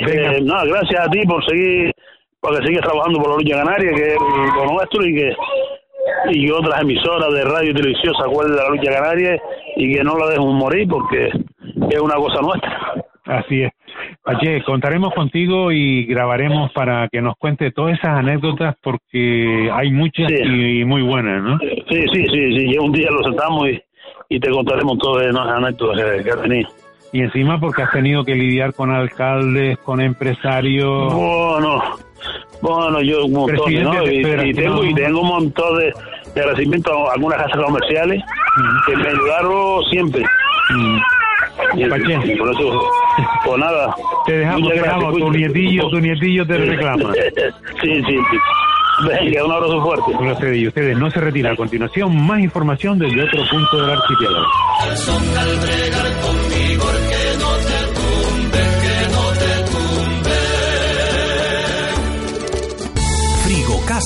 Eh, nada, gracias a ti por seguir, porque sigues trabajando por la lucha canaria, que es lo nuestro, y que y otras emisoras de radio y televisión se acuerden de la lucha canaria y que no la dejen morir porque es una cosa nuestra. Así es. Pache, contaremos contigo y grabaremos para que nos cuente todas esas anécdotas porque hay muchas y, muy buenas, ¿no? Sí, sí, sí, sí. un día lo sentamos y, y te contaremos todas esas anécdotas que, que has tenido. Y encima porque has tenido que lidiar con alcaldes, con empresarios. Bueno, bueno, yo un montón, ¿no? Y, tengo, y tengo un montón de, de agradecimiento a algunas casas comerciales que me ayudaron siempre. Mm. Y, por eso, pues nada. Te dejamos, dejamos tu nietillo, tu nietillo te reclama. sí, sí, sí. Venga, un abrazo fuerte. Gracias y ustedes no se retiran. A continuación, más información desde otro punto del archipiélago.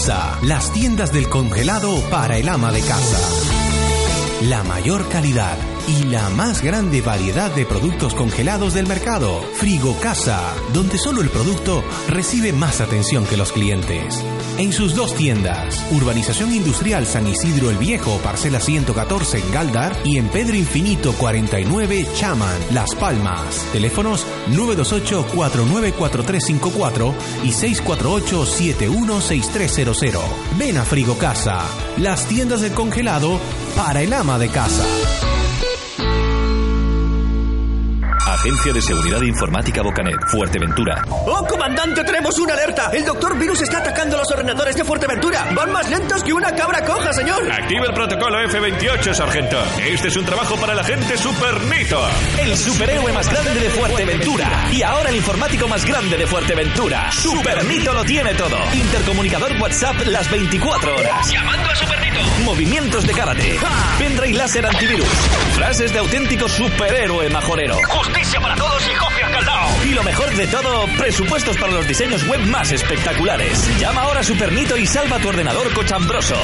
Las tiendas del congelado para el ama de casa. La mayor calidad y la más grande variedad de productos congelados del mercado. Frigo Casa, donde solo el producto recibe más atención que los clientes. En sus dos tiendas, Urbanización Industrial San Isidro el Viejo, parcela 114 en Galdar y en Pedro Infinito 49 Chaman, Las Palmas. Teléfonos 928-494354 y 648-716300. Ven a Frigo Casa, las tiendas del congelado para el ama de casa. Agencia de Seguridad Informática Bocanet, Fuerteventura. ¡Oh, comandante! ¡Tenemos una alerta! ¡El doctor Virus está atacando los ordenadores de Fuerteventura! ¡Van más lentos que una cabra coja, señor! Activa el protocolo F-28, sargento. Este es un trabajo para la gente Supernito. El superhéroe más grande de Fuerteventura. Y ahora el informático más grande de Fuerteventura. Supernito lo tiene todo. Intercomunicador WhatsApp las 24 horas. Llamando a Supernito. Movimientos de karate. Pendrive láser antivirus. Frases de auténtico superhéroe majorero. Justicia para todos y caldao. Y lo mejor de todo, presupuestos para los diseños web más espectaculares. Llama ahora a Supernito y salva tu ordenador cochambroso.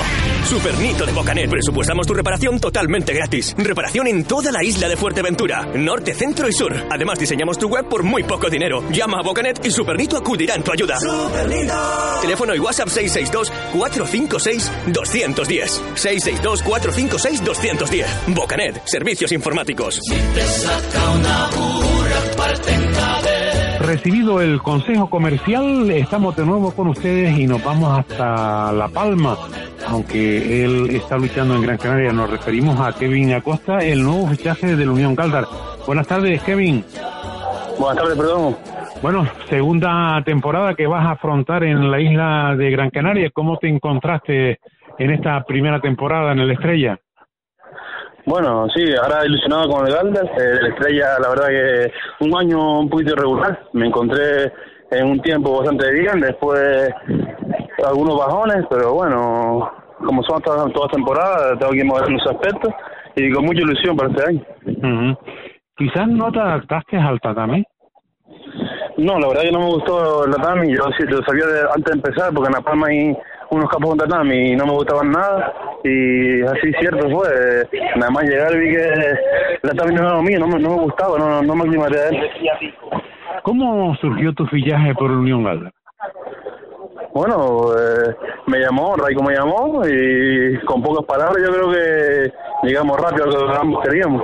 Supernito de Bocanet. Presupuestamos tu reparación totalmente gratis. Reparación en toda la isla de Fuerteventura. Norte, centro y sur. Además, diseñamos tu web por muy poco dinero. Llama a Bocanet y Supernito acudirá en tu ayuda. Supernito. Teléfono y WhatsApp 662-456-210. 662-456-210. Bocanet. Servicios informáticos. Si te saca una Recibido el consejo comercial, estamos de nuevo con ustedes y nos vamos hasta La Palma. Aunque él está luchando en Gran Canaria, nos referimos a Kevin Acosta, el nuevo fichaje de la Unión Galdar. Buenas tardes, Kevin. Buenas tardes, perdón. Bueno, segunda temporada que vas a afrontar en la isla de Gran Canaria. ¿Cómo te encontraste en esta primera temporada en el Estrella? Bueno, sí, ahora ilusionado con el Galdas, eh, la estrella, la verdad que un año un poquito irregular, me encontré en un tiempo bastante bien, después algunos bajones, pero bueno, como son todas, todas temporadas, tengo que mover ese aspectos y con mucha ilusión para este año. Quizás no te adaptaste al tatami. No, la verdad que no me gustó el tatami, yo sí lo sabía antes de empezar, porque en La Palma hay unos capos con tatami y no me gustaban nada y así cierto fue. Nada más llegar vi que la tatami no era lo mío, no me, no me gustaba, no, no me aclimaté a él. ¿Cómo surgió tu fichaje por Unión Galda? Bueno, eh, me llamó, Raico me llamó y con pocas palabras yo creo que llegamos rápido a lo que ambos queríamos.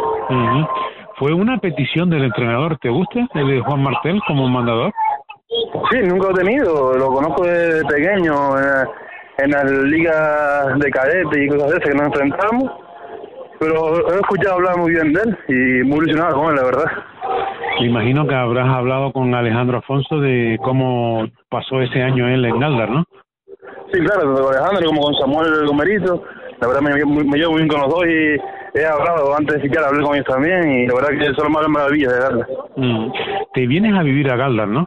¿Fue una petición del entrenador? ¿Te gusta el de Juan Martel como mandador? Sí, nunca lo he tenido, lo conozco desde pequeño. Eh, en la liga de cadetes y cosas de esas que nos enfrentamos. Pero he escuchado hablar muy bien de él y muy ilusionado con él, la verdad. Me imagino que habrás hablado con Alejandro Afonso de cómo pasó ese año él en Galdar, ¿no? Sí, claro, tanto con Alejandro como con Samuel Gomerito. La verdad me, me, llevo muy bien con los dos y he hablado antes de siquiera hablé con ellos también y la verdad que son más maravillas de Galdar. Mm. Te vienes a vivir a Galdar, ¿no?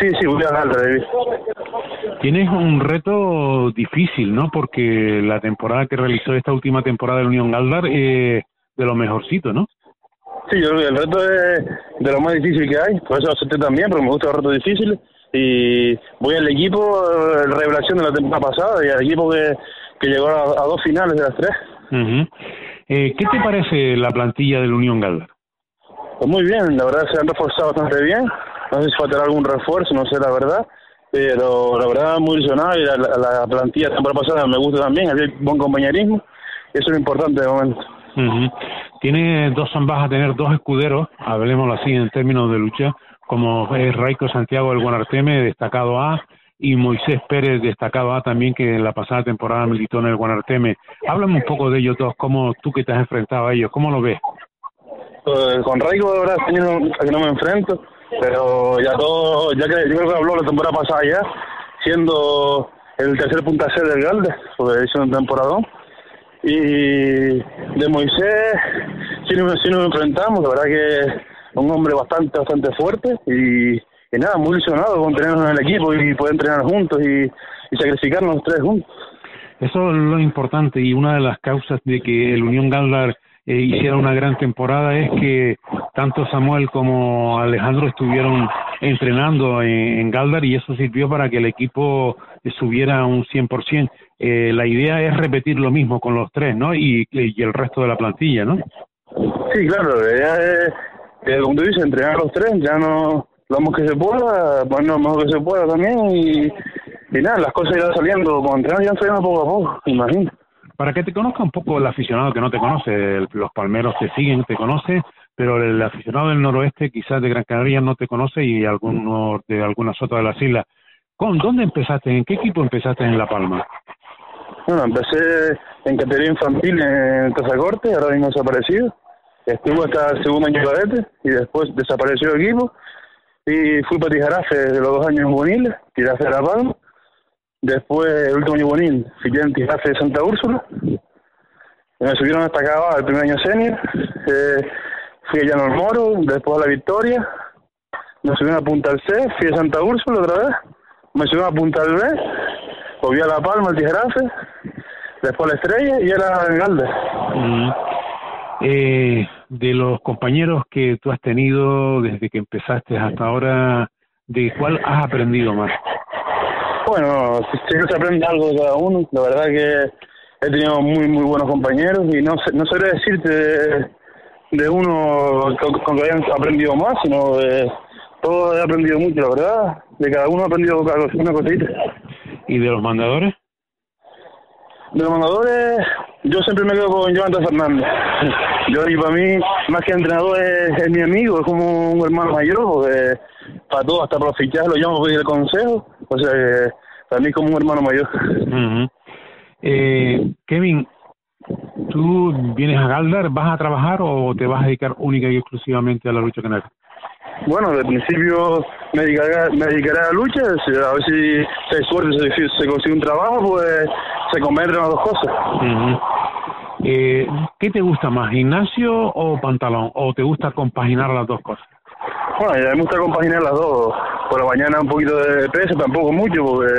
Sí, sí, voy a Galdar. Tienes un reto difícil, ¿no? Porque la temporada que realizó esta última temporada de Unión Galdar es de lo mejorcito, ¿no? Sí, yo creo que el reto es de lo más difícil que hay, por eso acepté también, pero me gusta el reto difícil y voy al equipo, eh, revelación de la temporada pasada y al equipo que, que llegó a, dos finales de las tres. eh, ¿Qué te parece la plantilla de la Unión Galdar? Pues muy bien, la verdad se han reforzado bastante bien no sé si faltará algún refuerzo, no sé la verdad, pero la verdad muy ilusionado y la, la, plantilla temporada pasada me gusta también, hay buen compañerismo, eso es lo importante de momento. Tiene dos vas a tener dos escuderos, hablemoslo así en términos de lucha, como es Raico Santiago del Guanarteme, destacado A, y Moisés Pérez, destacado A también, que en la pasada temporada militó en el Guanarteme. Háblame un poco de ellos dos, cómo tú que te has enfrentado a ellos, ¿cómo lo ves? Pues, con Raico ahora que no me enfrento, pero ya todo, ya que yo creo que habló la temporada pasada ya, siendo el tercer punta C del Galde, porque hizo un temporadón. Y de Moisés, sí, nos enfrentamos, la verdad que un hombre bastante, bastante fuerte y y nada, muy ilusionado con tenernos en el equipo y poder entrenar juntos y, sacrificarnos los tres juntos. Eso es lo importante y una de las causas de que el Unión Galdar eh, hiciera una gran temporada es que tanto Samuel como Alejandro estuvieron entrenando en, Galdar y eso sirvió para que el equipo subiera un 100%. Eh, la idea es repetir lo mismo con los tres, ¿no? Y, y el resto de la plantilla, ¿no? Sí, claro, la idea es, eh, como tú dices, entrenar los tres, ya no vamos que se pueda, bueno, lo mejor que se pueda también y, y nada, las cosas irán saliendo, con entrenar irán saliendo poco a poco, imagino. Para que te conozca un poco el aficionado que no te conoce, los palmeros te siguen, te conoce, pero el aficionado del noroeste quizás de Gran Canaria no te conoce y algunos de algunas otras de las islas. ¿Con dónde empezaste? ¿En qué equipo empezaste en La Palma? Bueno, empecé en categoría infantil en Tazacorte, ahora mismo desaparecido. Estuve hasta el segundo año cadete y después desapareció el equipo y fui para Tijarafe de los dos años juveniles, Tijarafe de La Palma. Después, el último año juvenil, fui en Tijarafe de Santa Úrsula. Me subieron hasta acá el primer año senior. Eh, fui a Llano Moro, después a La Victoria. Me subieron a Punta del C, fui a Santa Úrsula otra vez. Me subieron a Punta del B. Volví a La Palma, al Tijarafe. Después a La Estrella y era en Galde. Mm. Eh, de los compañeros que tú has tenido desde que empezaste hasta ahora, ¿de cuál has aprendido más? Bueno, siempre se aprende algo de cada uno. La verdad que he tenido muy, muy buenos compañeros y no, no sabría decirte de, uno con, que hayan aprendido más, sino de todos he aprendido mucho, la verdad. De cada uno he aprendido una cosita. ¿Y de los mandadores? De los mandadores, yo siempre me quedo con Jonathan Fernández. Yo, y para mí, más que entrenador, es, mi amigo, es como un hermano mayor, porque para todo, hasta para fichajes lo llamo para pedir el consejo. O sea, para mí, como un hermano mayor. eh, Kevin, ¿tú vienes a Galdar, vas a trabajar o te vas a dedicar única y exclusivamente a la lucha canaria? Bueno, de principio me dedicaré, me dedicaré a la lucha, a ver si, hay suerte, si se consigue un trabajo, pues se convierten las dos cosas. eh, ¿Qué te gusta más, gimnasio o pantalón? ¿O te gusta compaginar las dos cosas? Bueno, a mí me gusta compaginar las dos. Por la mañana un poquito de peso, tampoco mucho, porque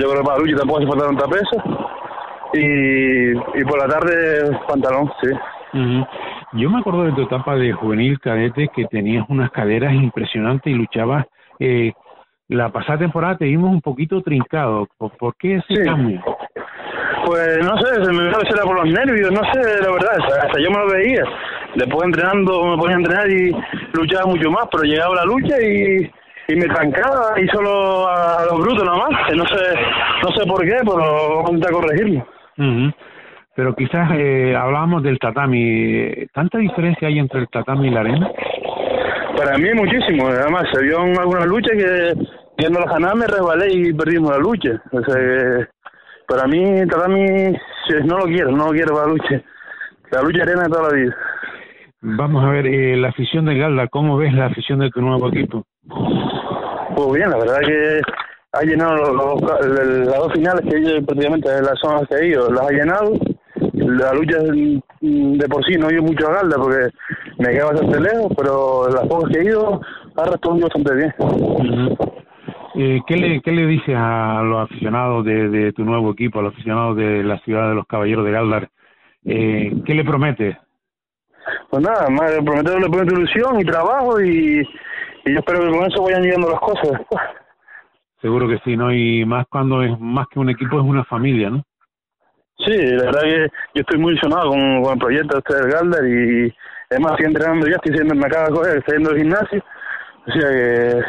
yo creo que para la lucha tampoco hace falta tanta peso. Y, y por la tarde pantalón, sí. Yo me acuerdo de tu etapa de juvenil cadete que tenías unas caderas impresionantes y luchabas. Eh, la pasada temporada te vimos un poquito trincado. ¿Por, qué ese cambio? Pues no sé, se me era por los nervios, no sé, la verdad, hasta, yo me lo veía. Después entrenando, me ponía a entrenar y luchaba mucho más, pero llegaba la lucha y, y me trancaba y solo a, los brutos nada más. No sé, no sé por qué, pero voy a corregirlo pero quizás eh, hablábamos del tatami. ¿Tanta diferencia hay entre el tatami y la arena? Para mí muchísimo. Además, se vio en algunas luchas que viendo la ganada me resbalé y perdimos la lucha. O sea, para mí tatami no lo quiero, no lo quiero para la lucha. La lucha arena de toda la vida. Vamos a ver, eh, la afición de Galda, ¿cómo ves la afición de tu nuevo equipo? Pues bien, la verdad que ha llenado los, las dos finales que ellos prácticamente en las zonas que ha ido, las ha llenado la lucha de por sí no he ido mucho a Galda porque me queda bastante lejos, pero las pocas que he ido ha respondido bastante bien. eh, ¿qué, le, ¿Qué le dices a los aficionados de, de, tu nuevo equipo, a los aficionados de la ciudad de los Caballeros de Galdar? Eh, ¿Qué le prometes? Pues nada, más prometerle prometo ilusión y trabajo y, y yo espero que con eso vayan llegando las cosas Seguro que sí, ¿no? Y más cuando es más que un equipo, es una familia, ¿no? Sí, la verdad que yo estoy muy ilusionado con, con el proyecto este del Galdar y además estoy entrenando ya, estoy haciendo, me acabo de coger, estoy yendo al gimnasio, O sea que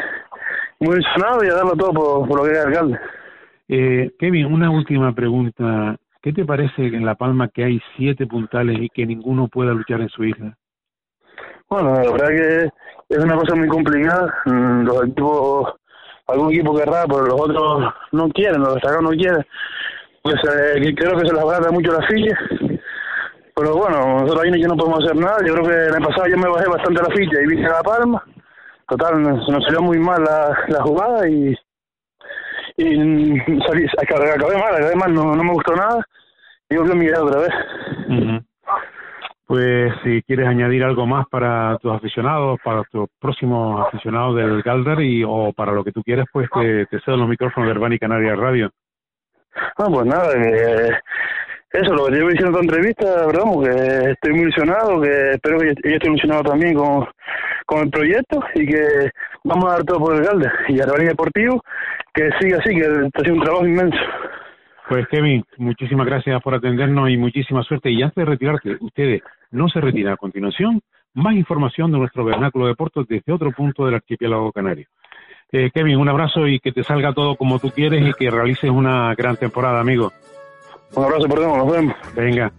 muy ilusionado y a darlo todo por, por lo que es alcalde. Eh, Kevin, una última pregunta. ¿Qué te parece en La Palma que hay siete puntales y que ninguno pueda luchar en su isla? Bueno, la verdad que es una cosa muy complicada. Mm, los equipos, algún equipo querrá, pero los otros no quieren, los destacados no quieren. Pues eh, creo que se les agrada mucho la ficha. Pero bueno, nosotros ahí no podemos hacer nada. Yo creo que en el pasado yo me bajé bastante la ficha y vine a La Palma. Total, nos, nos salió muy mal la jugada y, y salí, acabé mal, acabé mal, no, no me gustó nada. Y volví a mirar otra vez. Pues si quieres añadir algo más para tus aficionados, para tus próximos aficionados del Galdar y o para lo que tú quieras, pues te, te cedo los micrófonos de Herbani Canarias Radio. Ah, pues nada, eh, eso, lo que llevo diciendo en tu entrevista, ¿verdad? Que estoy muy ilusionado, que espero que ella esté ilusionado también con, con el proyecto y que vamos a dar todo por el Galder. Y Herbani Deportivo, que siga así, que está haciendo un trabajo inmenso. Pues Kevin, muchísimas gracias por atendernos y muchísima suerte. Y antes de retirarte, ustedes no se retiran a continuación. Más información de nuestro vernáculo de deportes desde otro punto del archipiélago canario. Eh, Kevin, un abrazo y que te salga todo como tú quieres y que realices una gran temporada, amigo. Un abrazo, perdón, nos vemos. Venga.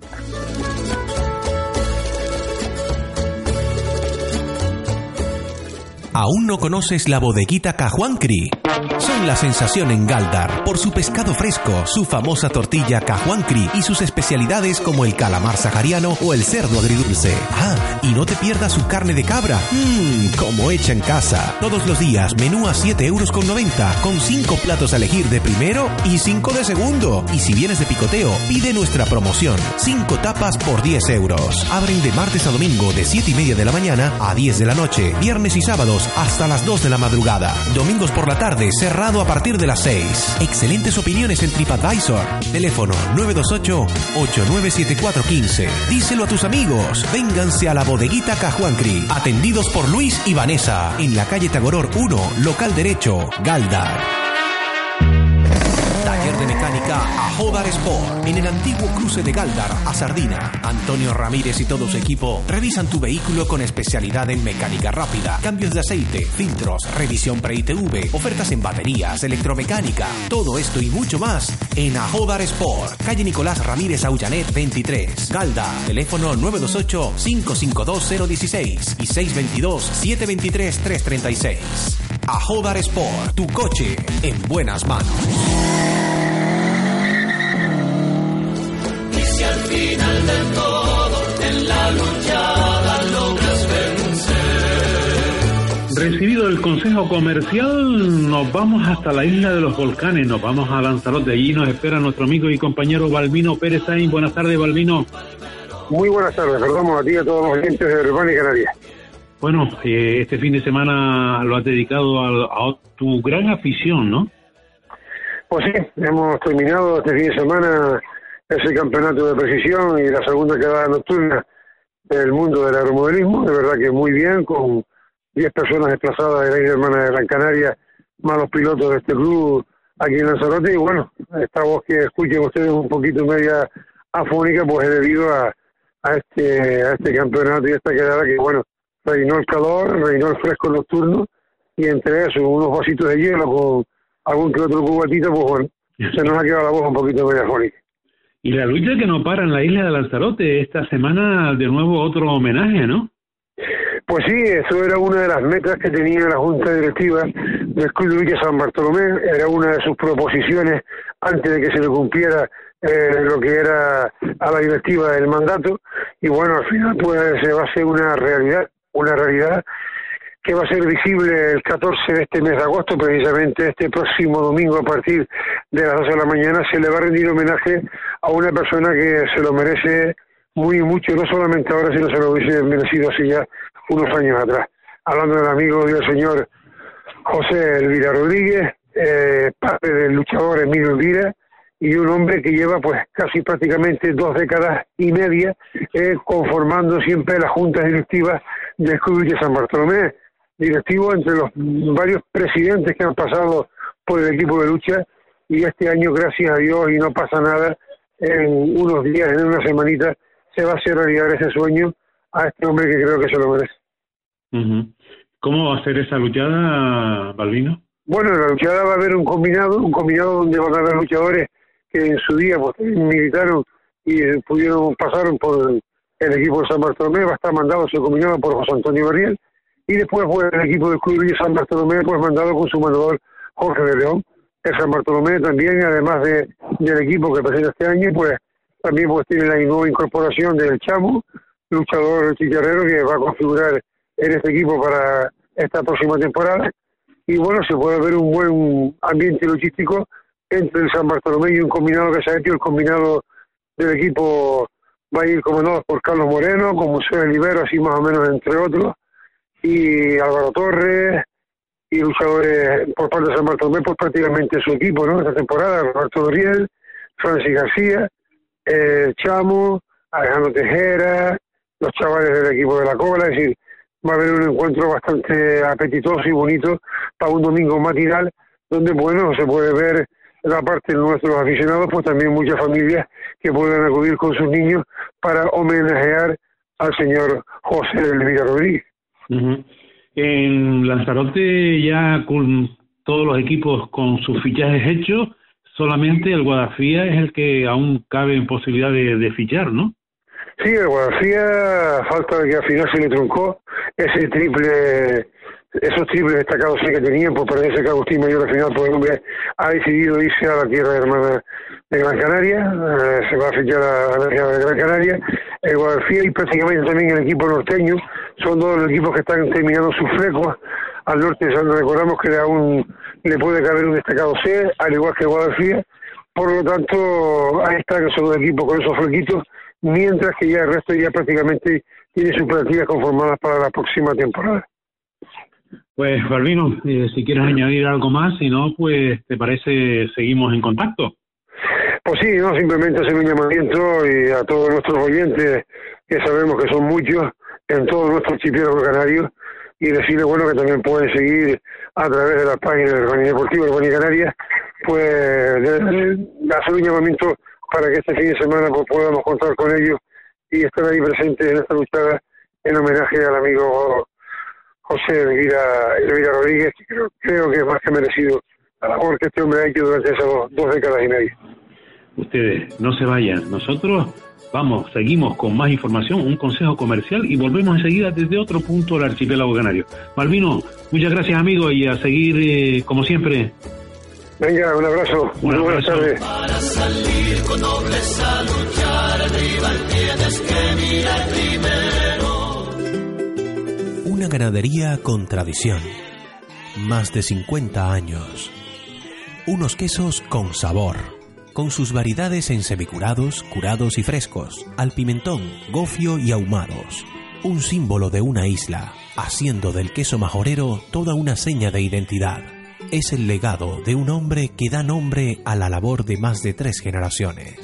¿Aún no conoces la bodeguita Cajuancri? Son la sensación en Galdar por su pescado fresco, su famosa tortilla Cajuancri y sus especialidades como el calamar sahariano o el cerdo agridulce. Ah, y no te pierdas su carne de cabra. Mmm, como hecha en casa. Todos los días, menú a 7 euros con 90, con 5 platos a elegir de primero y 5 de segundo. Y si vienes de picoteo, pide nuestra promoción. 5 tapas por 10 euros. Abren de martes a domingo de 7 y media de la mañana a 10 de la noche. Viernes y sábados hasta las 2 de la madrugada. Domingos por la tarde, cerrado a partir de las 6. Excelentes opiniones en TripAdvisor. Teléfono 928-897415. Díselo a tus amigos. Vénganse a la bodeguita Cajuancri. Atendidos por Luis y Vanessa. En la calle Tagoror 1, local derecho, Galdar. A Jodar Sport. En el antiguo cruce de Galdar a Sardina. Antonio Ramírez y todo su equipo revisan tu vehículo con especialidad en mecánica rápida, cambios de aceite, filtros, revisión pre-ITV, ofertas en baterías, electromecánica. Todo esto y mucho más en Ajodar Sport. Calle Nicolás Ramírez Aullanet 23. Galda. Teléfono 928-552-016 y 622-723-336. Ajodar Sport. Tu coche en buenas manos. Recibido el consejo comercial, nos vamos hasta la isla de los volcanes, nos vamos a Lanzarote. Allí nos espera nuestro amigo y compañero Balbino Pérez Sainz. Buenas tardes, Balbino. Muy buenas tardes, saludamos a ti y a todos los oyentes de Urbana y Canarias. Bueno, eh, este fin de semana lo has dedicado a, a tu gran afición, ¿no? Pues sí, hemos terminado este fin de semana ese campeonato de precisión y la segunda quedada nocturna del mundo del aeromodelismo. De verdad que muy bien, con 10 personas desplazadas de la isla hermana de Gran Canaria, más los pilotos de este club aquí en Lanzarote. Y bueno, esta voz que escuchen ustedes un poquito media afónica, pues es debido a, a, este, a este campeonato y esta quedada que, bueno, reinó el calor, reinó el fresco nocturno y entre eso, unos vasitos de hielo con algún que otro cubatito, pues bueno, se nos ha quedado la voz un poquito media afónica. Y la lucha que no para en la isla de Lanzarote, esta semana de nuevo otro homenaje, ¿no? Pues sí, eso era una de las metas que tenía la Junta Directiva del Club de Villa San Bartolomé, era una de sus proposiciones antes de que se le cumpliera eh, lo que era a la directiva del mandato, y bueno, al final pues se va a hacer una realidad, una realidad que va a ser visible el 14 de este mes de agosto, precisamente este próximo domingo a partir de las 12 de la mañana, se le va a rendir homenaje a una persona que se lo merece muy mucho, no solamente ahora, sino se lo hubiese merecido hace ya unos años atrás. Hablando del amigo del señor José Elvira Rodríguez, eh, padre del luchador Emilio Elvira, y un hombre que lleva pues casi prácticamente dos décadas y media eh, conformando siempre las juntas directivas del Club de San Bartolomé, directivo entre los varios presidentes que han pasado por el equipo de lucha y este año, gracias a Dios, y no pasa nada, en unos días, en una semanita, se va a hacer realidad ese sueño a este hombre que creo que se lo merece. ¿Cómo va a ser esa luchada, Balbino? Bueno, en la luchada va a haber un combinado, un combinado donde van a haber luchadores que en su día pues, militaron y eh, pudieron pasaron por el, equipo de San Bartolomé, va a estar mandado su combinado por José Antonio Barriel, y después fue el equipo del Club de San Bartolomé, pues mandado con su mandador Jorge de León. El San Bartolomé también, además de, del equipo que presenta este año, pues también pues tiene la nueva incorporación del Chamo, luchador chicharrero que va a configurar en este equipo para esta próxima temporada. Y bueno, se puede ver un buen ambiente logístico entre el San Bartolomé y un combinado que se ha hecho, el combinado del equipo va a ir comandado por Carlos Moreno, como José Libero, así más o menos entre otros, y Álvaro Torres, y luchadores por parte de San Bartolomé, pues prácticamente su equipo, ¿no? Esta temporada, Roberto Doriel, Francis García, eh, Chamo, Alejandro Tejera, los chavales del equipo de la Cola, es decir, va a haber un encuentro bastante apetitoso y bonito para un domingo matinal, donde, bueno, se puede ver la parte de nuestros aficionados, pues también muchas familias que puedan acudir con sus niños para homenajear al señor José Elvira Rodríguez. En Lanzarote ya con todos los equipos con sus fichajes hechos, solamente el Guadafía es el que aún cabe en posibilidad de, fichar, ¿no? Sí, el Guadafía, falta de que al final se le truncó ese triple, esos triples destacados que tenían, pues parece que Agustín Mayor al final, por el hombre, ha decidido irse a la tierra hermana de Gran Canaria, eh, se va a fichar a, la tierra de Gran Canaria, el Guadalfía y prácticamente también el equipo norteño, son dos los equipos que están terminando sus flecos. Al norte recordamos que aún le puede caber un destacado C, al igual que Guadalfía. Por lo tanto, ahí están esos dos equipos con esos flequitos, mientras que ya el resto ya prácticamente tiene sus plantillas conformadas para la próxima temporada. Pues, Balvino, eh, si quieres añadir algo más, si no, pues, ¿te parece seguimos en contacto? Pues sí, no simplemente hacer un llamamiento y a todos nuestros oyentes, que sabemos que son muchos, en todos nuestros archipiélago canarios, y decirles, bueno, que también pueden seguir a través de la página del Deportivo de Canarias, pues hacer un llamamiento para que este fin de semana pues, podamos contar con ellos y estar ahí presentes en esta luchada en homenaje al amigo José Elvira, Elvira Rodríguez, que creo, que es más que merecido la labor que este hombre ha hecho durante esas dos décadas y media ustedes no se vayan. Nosotros vamos, seguimos con más información, un consejo comercial y volvemos enseguida desde otro punto del archipiélago canario. Malvino, muchas gracias amigo y a seguir eh, como siempre. Venga, un abrazo. Muy buenas tardes. Para salir con nobleza luchar, tienes que mirar primero. Una ganadería con tradición. Más de 50 años. Unos quesos con sabor con sus variedades en semicurados, curados y frescos, al pimentón, gofio y ahumados. Un símbolo de una isla, haciendo del queso majorero toda una seña de identidad. Es el legado de un hombre que da nombre a la labor de más de tres generaciones.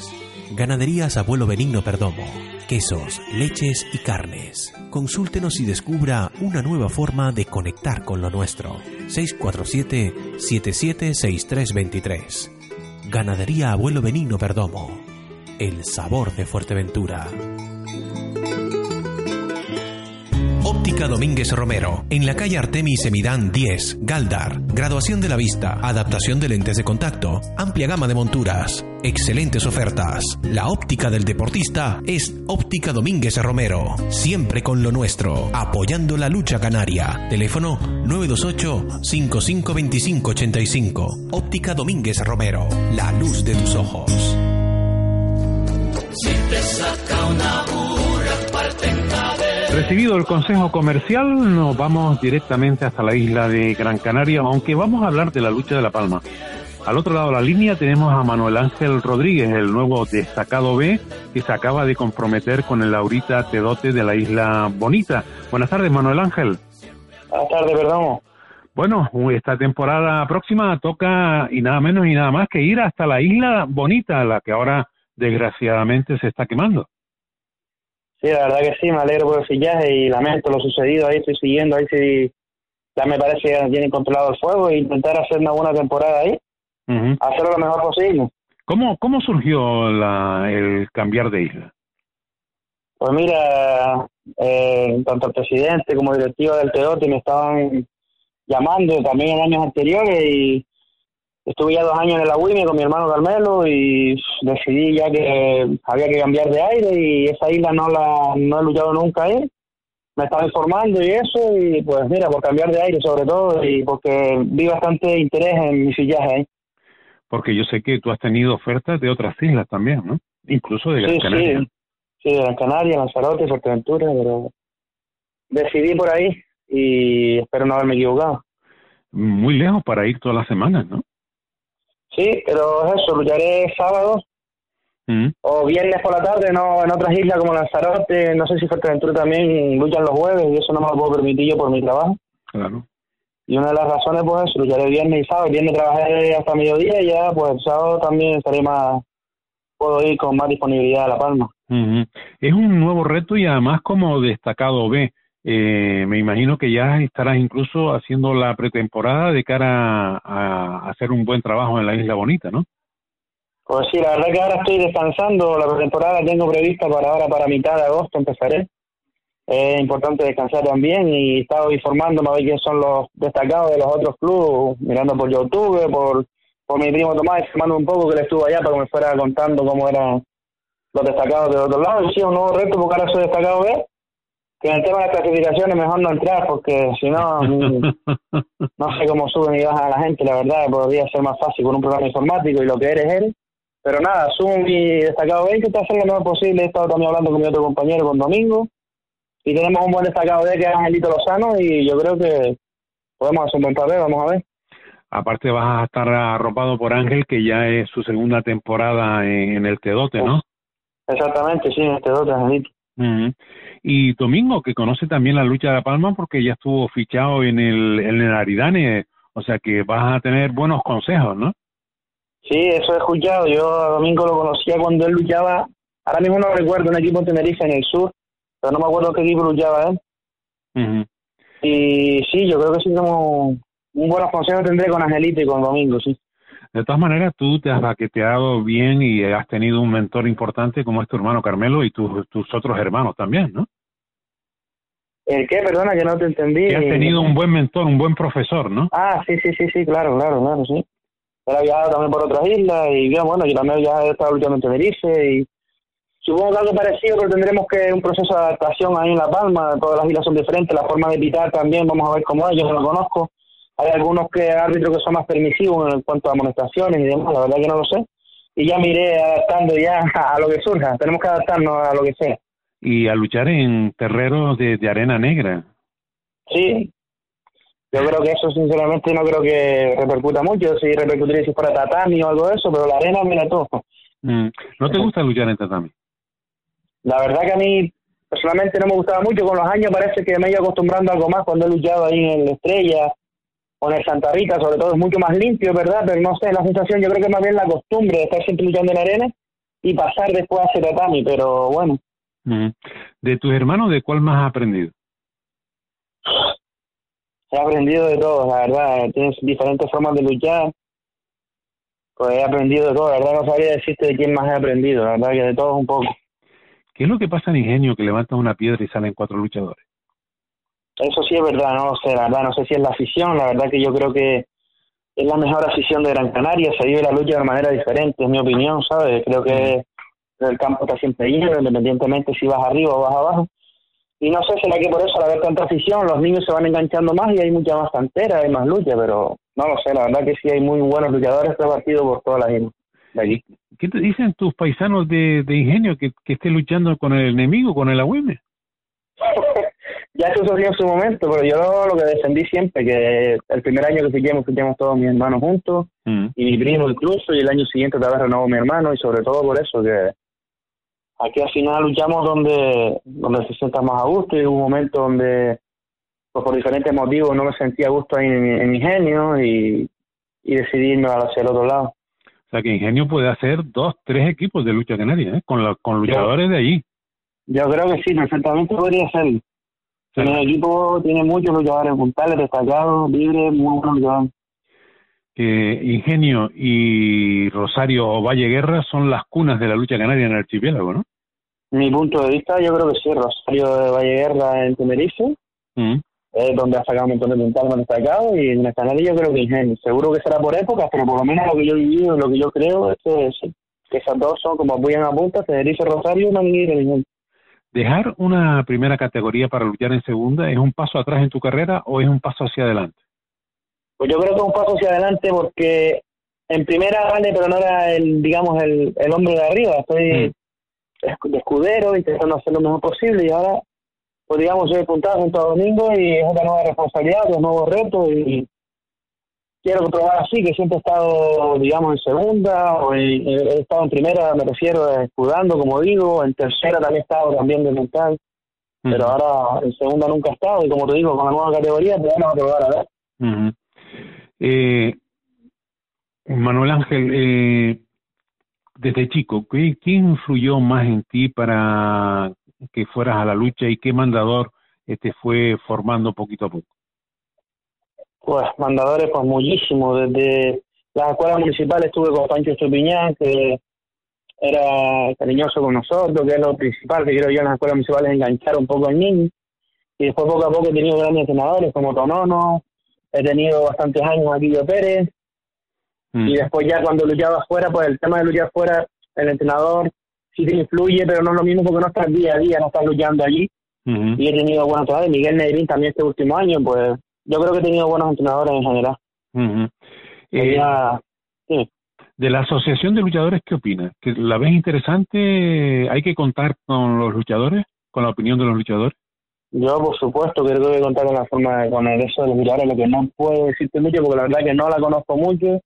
Ganaderías Abuelo Benigno Perdomo. Quesos, leches y carnes. Consúltenos y descubra una nueva forma de conectar con lo nuestro. 647 776323 Ganadería Abuelo Benigno Perdomo. El sabor de Fuerteventura. Óptica Domínguez Romero, en la calle Artemis Semidán 10, Galdar. Graduación de la vista, adaptación de lentes de contacto, amplia gama de monturas, excelentes ofertas. La óptica del deportista es Óptica Domínguez Romero, siempre con lo nuestro, apoyando la lucha canaria. Teléfono 928-552585. Óptica Domínguez Romero, la luz de tus ojos. Si te saca una Recibido el consejo comercial, nos vamos directamente hasta la isla de Gran Canaria, aunque vamos a hablar de la lucha de La Palma. Al otro lado de la línea tenemos a Manuel Ángel Rodríguez, el nuevo destacado B, que se acaba de comprometer con el Laurita Tedote de la Isla Bonita. Buenas tardes, Manuel Ángel. Buenas tardes, perdón. Bueno, esta temporada próxima toca y nada menos y nada más que ir hasta la Isla Bonita, la que ahora desgraciadamente se está quemando. Sí, la verdad que sí, me alegro por el fillaje y lamento lo sucedido. Ahí estoy siguiendo, ahí sí, ya me parece que ya tienen controlado el fuego e intentar hacer una buena temporada ahí, hacerlo lo mejor posible. ¿Cómo, cómo surgió la, el cambiar de isla? Pues mira, eh, tanto el presidente como el directivo del Teote me estaban llamando también en años anteriores y estuve ya dos años en la UIME con mi hermano Carmelo y decidí ya que había que cambiar de aire y esa isla no la no he luchado nunca ahí. Me estaba informando y eso y pues mira, por cambiar de aire sobre todo y porque vi bastante interés en mi sillaje ahí. Porque yo sé que tú has tenido ofertas de otras islas también, ¿no? Incluso de Gran Canaria. Sí, sí, de Gran Canaria, Lanzarote, Fuerteventura, pero decidí por ahí y espero no haberme equivocado. Muy lejos para ir todas las semanas, ¿no? Sí, pero es eso, lucharé sábado Mm. o viernes por la tarde, no en otras islas como Lanzarote, no sé si Fuerteventura también luchan los jueves y eso no me lo puedo permitir yo por mi trabajo. Claro. Y una de las razones, pues, eso, lucharé viernes y sábado. Viernes trabajé hasta mediodía y ya, pues, el sábado también estaré más, puedo ir con más disponibilidad a La Palma. Ujú. Es un nuevo reto y además como destacado B. Eh, me imagino que ya estarás incluso haciendo la pretemporada de cara a, hacer un buen trabajo en la Isla Bonita, ¿no? Pues sí, la verdad que ahora estoy descansando, la pretemporada tengo prevista para ahora, para mitad de agosto empezaré. Es importante descansar también y he estado informándome a ver quiénes son los destacados de los otros clubes, mirando por YouTube, por, por mi primo Tomás, informando un poco que él estuvo allá para que me fuera contando cómo eran los destacados de otro lado. Y sí, un nuevo reto porque ahora soy destacado B, que en el tema de las clasificaciones mejor no entrar porque si no, no sé cómo suben y bajan a la gente, la verdad, podría ser más fácil con un programa informático y lo que eres, eres. Pero nada, subo mi destacado B, que está haciendo lo mejor posible. He estado también hablando con mi otro compañero, con Domingo. Y tenemos un buen destacado B que es Angelito Lozano y yo creo que podemos hacer un buen papel, vamos a ver. Aparte vas a estar arropado por Ángel, que ya es su segunda temporada en, el Tedote, ¿no? Exactamente, sí, en este otro, Angelito. Ujú. Y Domingo, que conoce también la lucha de La Palma porque ya estuvo fichado en el, en el Aridane, o sea que vas a tener buenos consejos, ¿no? Sí, eso he escuchado. Yo a Domingo lo conocía cuando él luchaba. Ahora mismo no recuerdo un equipo en Tenerife en el sur, pero no me acuerdo qué equipo luchaba él. Ujú. Y sí, yo creo que sí, como un buenos consejos tendré con Angelito y con Domingo, sí. De todas maneras, tú te has baqueteado bien y has tenido un mentor importante como es tu hermano Carmelo y tus, tus otros hermanos también, ¿no? ¿El qué? Perdona, que no te entendí. Que has tenido un buen mentor, un buen profesor, ¿no? Ah, sí, sí, sí, sí, claro, claro, claro, sí. Él ha viajado también por otras islas y yo, bueno, yo también ya he estado luchando en Tenerife y supongo que algo parecido, pero tendremos que un proceso de adaptación ahí en La Palma, todas las islas son diferentes, la forma de pitar también, vamos a ver cómo es, yo no lo conozco. Hay algunos que árbitros que son más permisivos en cuanto a amonestaciones y demás, la verdad que no lo sé. Y ya me iré adaptando ya a lo que surja, tenemos que adaptarnos a lo que sea. Y a luchar en terreros de, de arena negra. Sí, yo creo que eso sinceramente no creo que repercuta mucho, si repercutiría si fuera tatami o algo de eso, pero la arena mira todo. Mm. ¿No te gusta luchar en tatami? La verdad que a mí personalmente no me gustaba mucho, con los años parece que me he ido acostumbrando a algo más cuando he luchado ahí en la Estrella en el Santa Rita, sobre todo es mucho más limpio, ¿verdad? Pero no sé, la sensación yo creo que más bien la costumbre de estar siempre luchando en la arena y pasar después a hacer tatami, pero bueno. De tus hermanos, ¿de cuál más has aprendido? he aprendido de todo, la verdad, tienes diferentes formas de luchar, pues he aprendido de todo, la verdad no sabría decirte de quién más he aprendido, la verdad que de todos un poco. ¿Qué es lo que pasa en Ingenio que levantas una piedra y salen cuatro luchadores? Eso sí es verdad, no sé, la verdad, no sé si es la afición, la verdad que yo creo que es la mejor afición de Gran Canaria, se vive la lucha de manera diferente, es mi opinión, ¿sabes? Creo que el campo está siempre lleno, independientemente si vas arriba o vas abajo. Y no sé, será que por eso al haber tanta afición los niños se van enganchando más y hay mucha más cantera, hay más lucha, pero no lo sé, la verdad que sí hay muy buenos luchadores repartidos por toda la allí. ¿Qué te dicen tus paisanos de, de Ingenio que, que esté luchando con el enemigo, con el agüime? ya eso salió en su momento, pero yo lo que defendí siempre, que el primer año que fiquemos, fiquemos todos mis hermanos juntos, Mm. y mi primo incluso, y el año siguiente vez renovó mi hermano, y sobre todo por eso, que aquí al final luchamos donde, donde se sienta más a gusto, y hubo un momento donde, pues por diferentes motivos, no me sentía a gusto ahí en, en Ingenio, y, y decidí irme hacia el otro lado. O sea que Ingenio puede hacer dos, tres equipos de lucha canaria, ¿eh? con, la- con luchadores de allí. Yo creo que sí, perfectamente podría ser. Tiene equipo, tiene muchos luchadores puntales, destacados, libres, muy buenos luchadores. Que Ingenio y Rosario Valle Guerra son las cunas de la lucha canaria en el archipiélago, ¿no? Mi punto de vista, yo creo que sí, Rosario de Valleguerra en Tenerife, Mm. es donde ha sacado un montón de puntados más destacados, y en el canal yo creo que Ingenio. Seguro que será por épocas, pero por lo menos lo que yo he vivido, lo que yo creo, es que, sí, que esas dos son como apoyan a punta, Tenerife, Rosario en Ingenio. ¿Dejar una primera categoría para luchar en segunda es un paso atrás en tu carrera o es un paso hacia adelante? Pues yo creo que es un paso hacia adelante porque en primera vale, pero no era el, digamos, el, el hombre de arriba. Estoy Mm. de escudero, intentando hacer lo mejor posible y ahora, pues digamos, soy puntado junto a Domingo y es otra nueva responsabilidad, otros nuevos retos y quiero probar así, que siempre he estado, digamos, en segunda o en- he estado en primera, me refiero, escudando, como digo, en tercera también he estado también de mental, pero ahora en segunda nunca he estado y como te digo, con la nueva categoría, pues vamos a probar a ver. Ujú. Eh, Manuel Ángel, eh, desde chico, ¿qué, ¿qué influyó más en ti para que fueras a la lucha y qué mandador te fue formando poquito a poco? Pues mandadores, pues muchísimo. Desde las escuelas municipales estuve con Pancho Estupiñán, que era cariñoso con nosotros, que es lo principal que quiero yo en las escuelas municipales, enganchar un poco al niño. Y después poco a poco he tenido grandes entrenadores como Tonono, he tenido bastantes años a Guillo Pérez, Mm. y después ya cuando luchaba afuera, pues el tema de luchar afuera, el entrenador sí te influye, pero no es lo mismo porque no estás día a día, no estás luchando allí. Y he tenido buenos entrenadores, Miguel Negrín también este último año, pues yo creo que he tenido buenos entrenadores en general. Eh, ya- sí. de la Asociación de Luchadores, ¿qué opinas? ¿Que ¿La ves interesante? ¿Hay que contar con los luchadores? ¿Con la opinión de los luchadores? Yo, por supuesto, que tengo que contar con la forma, de- con el eso de los luchadores, lo que no puedo decirte mucho, porque la verdad que no la conozco mucho.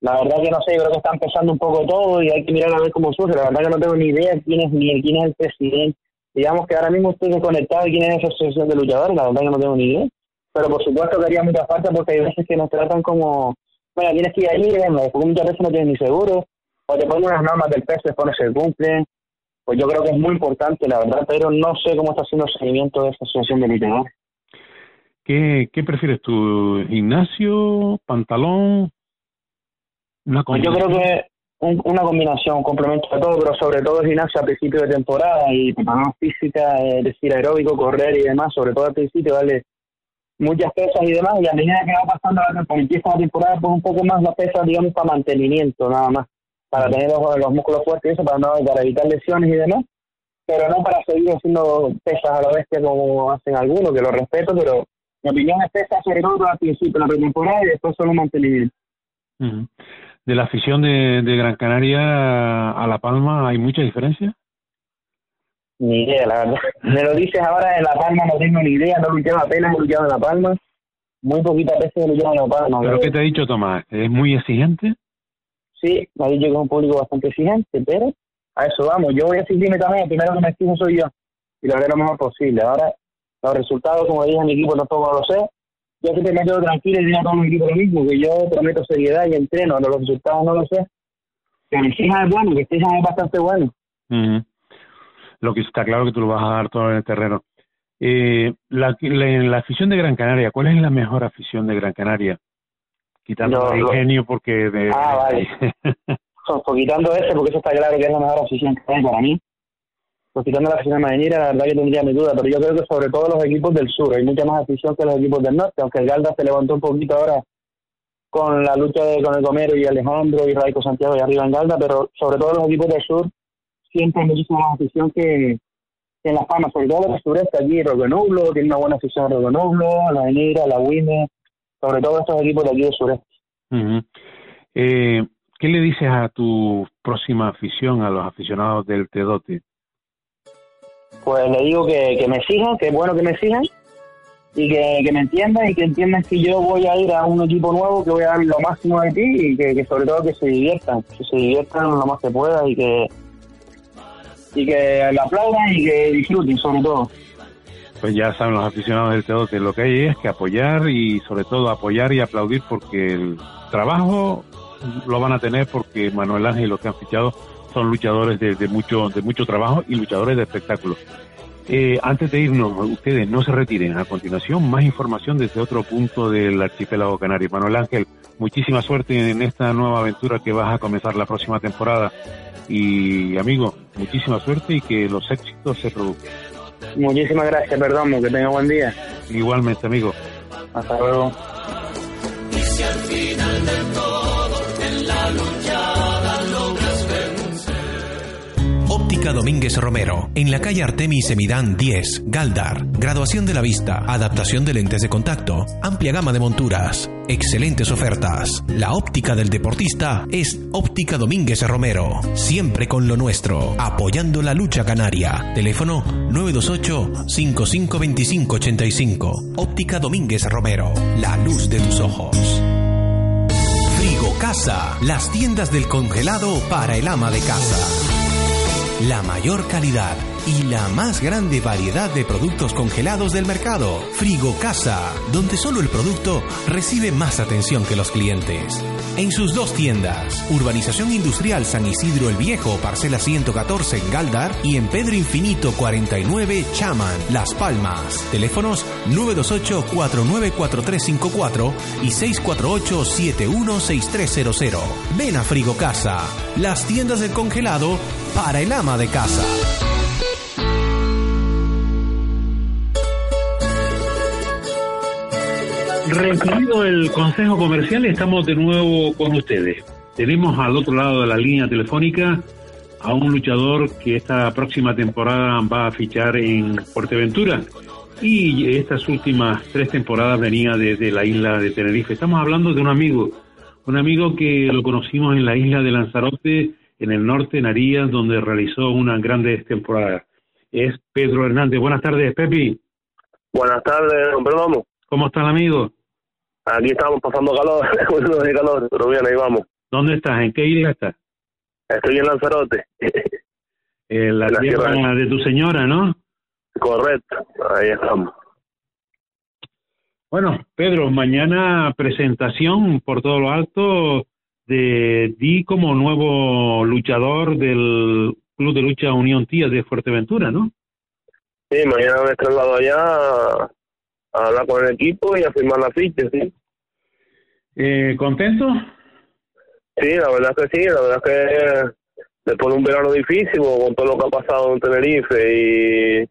La verdad que no sé, yo creo que está empezando un poco todo y hay que mirar a ver cómo surge. La verdad que no tengo ni idea quién es ni quién es el presidente. Digamos que ahora mismo estoy desconectado de quién es esa asociación de luchadores, la verdad que no tengo ni idea. Pero por supuesto que haría mucha falta porque hay veces que nos tratan como, bueno, tienes que ir allí, venga, porque muchas veces no tienes ni seguro, o te ponen unas normas del peso después no se cumplen. Pues yo creo que es muy importante, la verdad, pero no sé cómo está haciendo el seguimiento de esa asociación de luchadores. ¿Qué, qué prefieres tú? ¿Gimnasio? ¿Pantalón? Una Pues yo creo que un- una combinación, un complemento de todo, pero sobre todo el gimnasio a principio de temporada y preparamos física, es decir, aeróbico, correr y demás, sobre todo al principio, darle muchas pesas y demás, y a medida que va pasando la temporada, la temporada, pues un poco más las pesas, digamos, para mantenimiento, nada más, para tener los, los músculos fuertes y eso, para, no, para evitar lesiones y demás, pero no para seguir haciendo pesas a la bestia como hacen algunos, que lo respeto, pero mi opinión es pesas sobre todo al principio, la pretemporada y después solo mantenimiento. ¿De la afición de, de Gran Canaria a La Palma hay mucha diferencia? Ni idea, la verdad. Me lo dices ahora en La Palma, no tengo ni idea, no luchaba apenas, he luchado en La Palma. Muy poquitas veces he luchado en La Palma. ¿Pero qué te ha dicho Tomás? ¿Es muy exigente? Sí, me ha dicho que es un público bastante exigente, pero a eso vamos. Yo voy a exigirme también, el primero que me exijo soy yo. Y lo haré lo mejor posible. Ahora, los resultados, como dije a mi equipo, tampoco lo sé. Yo siempre me quedo tranquilo y digo a todo mi equipo lo mismo, que yo prometo seriedad y entreno, pero los resultados no lo sé. Que me exijan es bueno, que exijan es bastante bueno. Ujú. Lo que está claro que tú lo vas a dar todo en el terreno. Eh, la, la, la afición de Gran Canaria, ¿cuál es la mejor afición de Gran Canaria? Quitando No, el ingenio porque... De, Ah, vale. Quitando ese, porque eso está claro que es la mejor afición que hay para mí. Pues quitando la afición mañanera, la verdad que tendría mi duda, pero yo creo que sobre todo los equipos del sur, hay mucha más afición que los equipos del norte, aunque el Galda se levantó un poquito ahora con la lucha de, con el Comero y Alejandro y Raico Santiago y arriba en Galda, pero sobre todo los equipos del sur siempre hay muchísima más afición que, que en Las Palmas, sobre todo los sureste, aquí Roque Nublo, tiene una buena afición Nublo, la Avenida, la Wime, sobre todo estos equipos de aquí del sureste. Ujú. Eh, ¿Qué le dices a tu próxima afición, a los aficionados del Tedote? pues le digo que, que me sigan, que es bueno que me sigan y que, que me entiendan y que entiendan que yo voy a ir a un equipo nuevo, que voy a dar lo máximo de ti y que, que sobre todo que se diviertan, que se diviertan lo más que pueda y que y que la aplaudan y que disfruten sobre todo. Pues ya saben los aficionados del Tedote, lo que hay es que apoyar y sobre todo apoyar y aplaudir porque el trabajo lo van a tener porque Manuel Ángel y los que han fichado son luchadores de, de mucho de mucho trabajo y luchadores de espectáculo. Eh, antes de irnos, ustedes no se retiren. A continuación, más información desde otro punto del archipiélago canario. Manuel Ángel, muchísima suerte en esta nueva aventura que vas a comenzar la próxima temporada. Y amigo, muchísima suerte y que los éxitos se produzcan. Muchísimas gracias, perdón, que tenga buen día. Igualmente, amigo. Hasta luego. Óptica Domínguez Romero, en la calle Artemis Semidán 10, Galdar. Graduación de la vista, adaptación de lentes de contacto, amplia gama de monturas, excelentes ofertas. La óptica del deportista es Óptica Domínguez Romero, siempre con lo nuestro, apoyando la lucha canaria. Teléfono 928-552585. Óptica Domínguez Romero, la luz de tus ojos. Frigo Casa, las tiendas del congelado para el ama de casa. La mayor calidad y la más grande variedad de productos congelados del mercado. Frigo Casa, donde solo el producto recibe más atención que los clientes. En sus dos tiendas, Urbanización Industrial San Isidro el Viejo, parcela 114 en Galdar y en Pedro Infinito 49 Chaman, Las Palmas. Teléfonos 928-494354 y 648-716300. Ven a Frigo Casa, las tiendas del congelado para el ama de casa. Recorrido el Consejo Comercial, estamos de nuevo con ustedes. Tenemos al otro lado de la línea telefónica a un luchador que esta próxima temporada va a fichar en Fuerteventura y estas últimas tres temporadas venía desde la isla de Tenerife. Estamos hablando de un amigo, un amigo que lo conocimos en la isla de Lanzarote, en el norte, en Arías, donde realizó unas grandes temporadas. Es Pedro Hernández. Buenas tardes, Pepi. Buenas tardes, don Pedro. ¿Cómo está el amigo? Aquí estamos pasando calor, de calor, pero bien, ahí vamos. ¿Dónde estás? ¿En qué isla estás? Estoy en Lanzarote. En la, tierra de tu señora, ¿no? Correcto, ahí estamos. Bueno, Pedro, mañana presentación por todo lo alto de ti como nuevo luchador del Club de Lucha Unión Tía de Fuerteventura, ¿no? Sí, mañana me traslado allá a hablar con el equipo y a firmar la ficha, sí. Eh, ¿Contento? Sí, la verdad que sí, la verdad que después de un verano difícil, con todo lo que ha pasado en Tenerife y,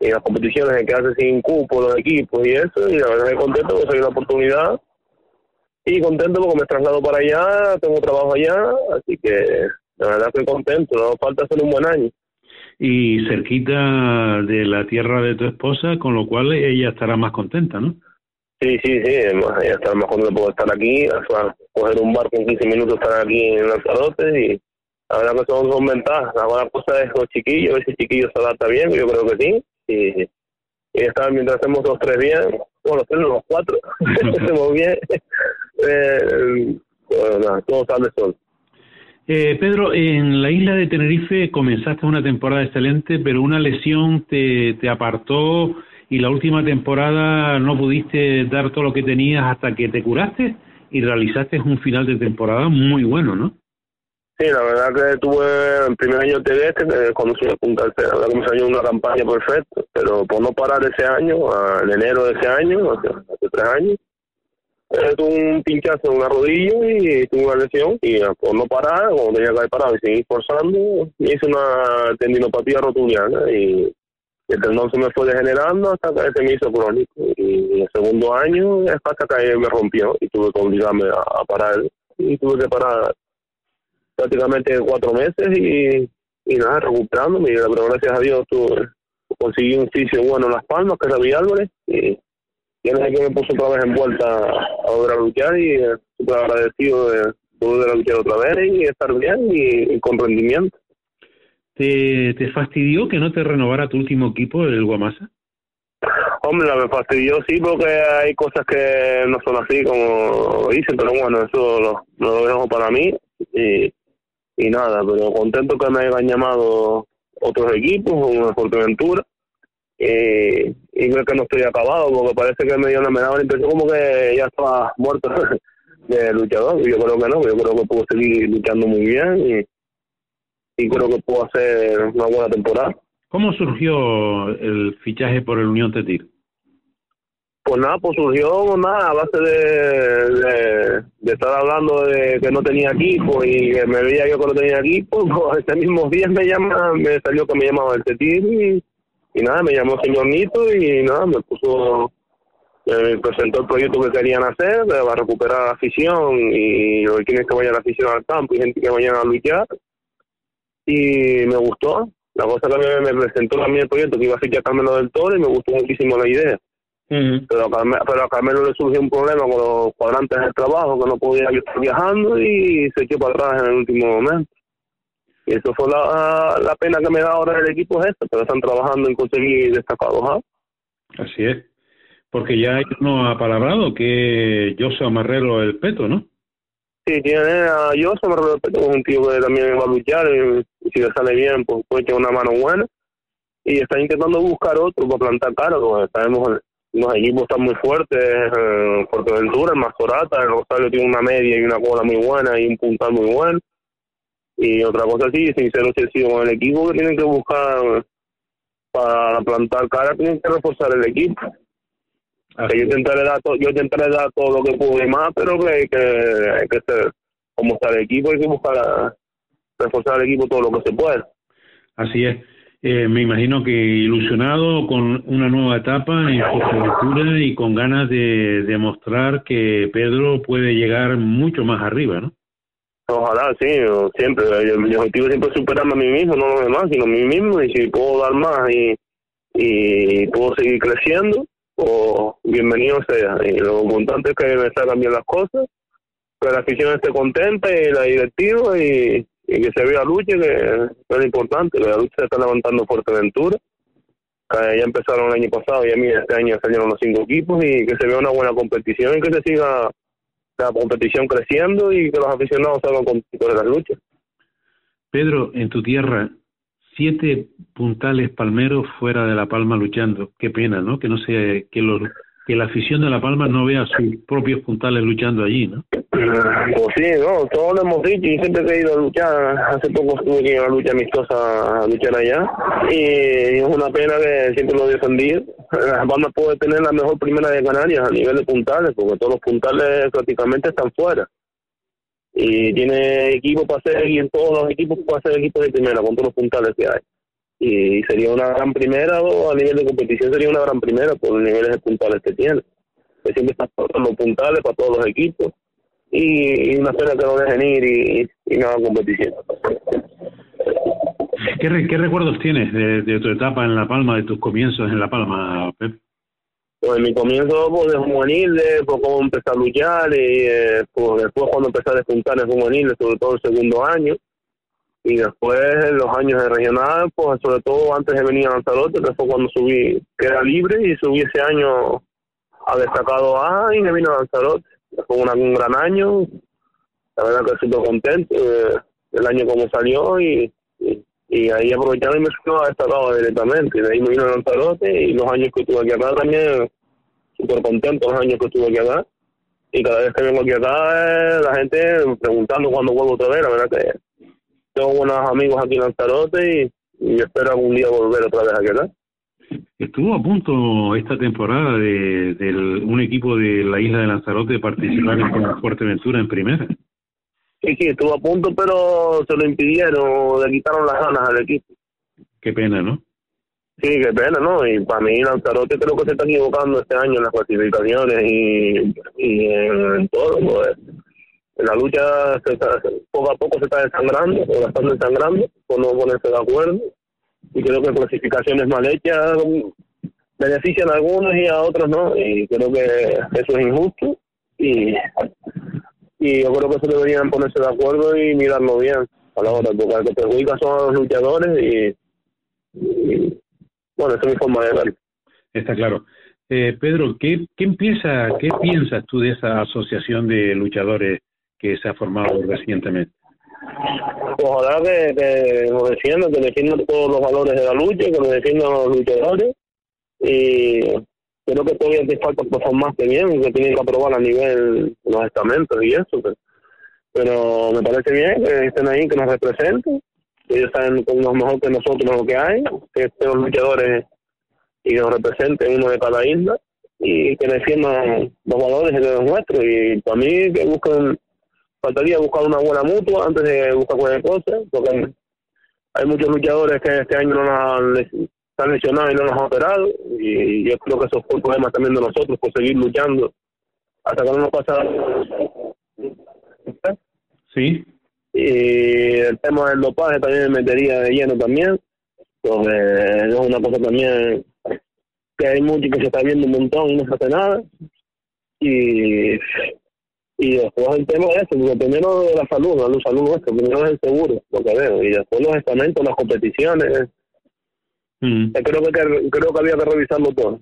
y las competiciones en que hace sin cupo los equipos y eso, y la verdad que contento porque soy una oportunidad y contento porque me traslado para allá, tengo trabajo allá, así que la verdad que contento, no falta hacer un buen año y cerquita de la tierra de tu esposa, con lo cual ella estará más contenta, ¿no? Sí, sí, sí, ella estará más contenta por estar aquí, o coger un barco en 15 minutos, estar aquí en Lanzarote y la verdad que son, son ventajas. Buena cosa es los chiquillos, ver si chiquillos se adapta bien, yo creo que sí, y, y estar mientras hacemos los tres bien, bueno, los tres los cuatro, hacemos bien, eh, bueno, todo sale sol. Eh, Pedro, en la isla de Tenerife comenzaste una temporada excelente, pero una lesión te, te apartó y la última temporada no pudiste dar todo lo que tenías hasta que te curaste y realizaste un final de temporada muy bueno, ¿no? Sí, la verdad que tuve el primer año de este, que cuando se me apunta la verdad que me salió una campaña perfecta, pero por no parar ese año, en enero de ese año, hace tres años, eh, tuve un pinchazo en una rodilla y tuve una lesión y por no parar, como tenía que haber parado y seguir forzando, me hice una tendinopatía rotuliana y el tendón se me fue degenerando hasta que se me hizo crónico. Y el segundo año hasta que me rompió y tuve que obligarme a, parar. Y tuve que parar prácticamente cuatro meses y, nada, recuperándome, pero gracias a Dios tuve, conseguí un sitio bueno en Las Palmas, que era Álvarez y y es que me puso otra vez en vuelta a volver a luchar y eh, súper agradecido de volver a luchar otra vez y estar bien y, con rendimiento. ¿Te, ¿Te fastidió que no te renovara tu último equipo, el Guamasa? Hombre, me fastidió sí, porque hay cosas que no son así como dicen, pero bueno, eso lo, lo dejo para mí y, y nada, pero contento que me hayan llamado otros equipos, como Fuerteventura, eh, y creo que no estoy acabado porque parece que me dio una me daba la impresión como que ya estaba muerto de luchador y yo creo que no yo creo que puedo seguir luchando muy bien y, y creo que puedo hacer una buena temporada ¿Cómo surgió el fichaje por el Unión Tetir? Pues nada, pues surgió nada a base de, de, estar hablando de que no tenía equipo y que me veía yo que no tenía equipo. Pues ese mismo día me llama, me salió que me llamaba el Tetir y, y nada, me llamó el señor Nito y nada, me puso, me presentó el proyecto que querían hacer, va a recuperar la afición y quieren que vaya la afición al campo y gente que vayan a luchar. Y me gustó. La cosa que me, presentó también el proyecto que iba a ser ya Carmelo del Toro y me gustó muchísimo la idea. Pero, a Carmelo, pero a Carmelo le surgió un problema con los cuadrantes del trabajo, que no podía estar viajando y se echó para atrás en el último momento. Y eso fue la, la pena que me da ahora el equipo es esta, pero están trabajando en conseguir destacados. ¿ah? Así es. Porque ya hay uno apalabrado que José Marrero el Peto, ¿no? Sí, tiene a José Marrero el Peto, un tío que también va a luchar y, si le sale bien, pues puede echar una mano buena. Y está intentando buscar otro para plantar cara, porque sabemos los equipos están muy fuertes, eh, Fuerteventura, el Mastorata, el Rosario tiene una media y una cola muy buena y un puntal muy bueno. Y otra cosa sí, sincero si sido con el equipo que tienen que buscar para plantar cara, tienen que reforzar el equipo. yo intentaré dar todo, yo intentaré dar todo lo que puedo y más, pero que hay que, hay que ser, como está el equipo, hay que buscar reforzar el equipo todo lo que se pueda. Así es. Eh, me imagino que ilusionado con una nueva etapa en su y con ganas de demostrar que Pedro puede llegar mucho más arriba, ¿no? Ojalá, sí, siempre. Mi objetivo siempre es superarme a mí mismo, no los demás, sino a mí mismo. Y si puedo dar más y, y puedo seguir creciendo, pues bienvenido sea. Y lo importante es que me salgan bien las cosas, que la afición esté contenta y la directiva y, que se vea lucha, que es lo importante. La lucha se está levantando Fuerteventura. ya empezaron el año pasado y a mí este año salieron los cinco equipos y que se vea una buena competición y que se siga la competición creciendo y que los aficionados salgan contentos de las luchas. Pedro, en tu tierra, siete puntales palmeros fuera de La Palma luchando. Qué pena, ¿no? Que no sé, que los que la afición de La Palma no vea sus propios puntales luchando allí, ¿no? Pues sí, no, todos lo hemos dicho y siempre he querido luchar. Hace poco estuve aquí en una lucha amistosa a luchar allá y es una pena que siempre lo he defendido. La Palma puede tener la mejor primera de Canarias a nivel de puntales porque todos los puntales prácticamente están fuera. Y tiene equipo para hacer, y en todos los equipos puede hacer equipos de primera con todos los puntales que hay y sería una gran primera o a nivel de competición sería una gran primera por los niveles de puntales que tiene. Que siempre están los puntales para todos los equipos. Y, una pena que no dejen ir y, y nada competición. ¿Qué, ¿Qué, recuerdos tienes de, tu etapa en La Palma, de tus comienzos en La Palma, Pep? Pues mi comienzo pues, de juvenil, de pues, cómo empecé a luchar y eh, pues, después cuando empecé a despuntar en juvenil, sobre todo el segundo año, y después los años de regional, pues sobre todo antes de venir a Lanzarote, que fue cuando subí, que era libre y subí ese año a destacado A y me vino a Lanzarote. Fue un gran año, la verdad que estoy contento eh, el año como salió y, y, ahí aprovecharon y me subió a destacado directamente. Y de ahí me vino a Lanzarote y los años que estuve aquí acá también, súper contento los años que estuve aquí acá. Y cada vez que vengo aquí acá, eh, la gente preguntando cuándo vuelvo otra vez, la verdad que tengo buenos amigos aquí en Lanzarote y, espero algún día volver otra vez aquí, ¿verdad? Estuvo a punto esta temporada de, un equipo de la isla de Lanzarote de participar en Fuerteventura en primera. Sí, sí, estuvo a punto, pero se lo impidieron, le quitaron las ganas al equipo. Qué pena, ¿no? Sí, qué pena, ¿no? Y para mí Lanzarote creo que se está equivocando este año en las clasificaciones y, y en, todo. Pues la lucha poco a poco se está desangrando, o la están desangrando, por no ponerse de acuerdo. Y creo que clasificaciones mal hechas benefician a algunos y a otros no. Y creo que eso es injusto. Y, y yo creo que se deberían ponerse de acuerdo y mirarlo bien a la hora, porque lo que perjudica son a los luchadores y, bueno, esa es mi forma de verlo. Está claro. Eh, Pedro, ¿qué, ¿qué empieza, qué piensas tú de esa asociación de luchadores que se ha formado recientemente? Ojalá que, que nos defiendan, que defiendan todos los valores de la lucha, que nos defiendan los luchadores. Y creo que todavía te falta cosas más que bien, que tienen que aprobar a nivel los estamentos y eso. Pero, me parece bien que estén ahí, que nos representen. Que ellos saben lo mejor que nosotros lo que hay, que estén los luchadores y nos representen uno de cada isla. y que defiendan los valores de los nuestros. Y para mí que buscan, faltaría buscar una buena mutua antes de buscar cualquier cosa, porque hay muchos luchadores que este año no nos han, están lesionados y no nos han operado, y yo creo que eso fue un problema también de nosotros por seguir luchando hasta que no nos pasa. Sí. Y el tema del dopaje también me metería de lleno también, porque es una cosa también que hay mucho que se está viendo un montón y no se hace nada. Y, y después el tema es eso, primero de la salud, la salud nuestra, primero es el seguro, lo que veo, y después los estamentos, las competiciones. Mm. Creo que creo que había que revisarlo todo.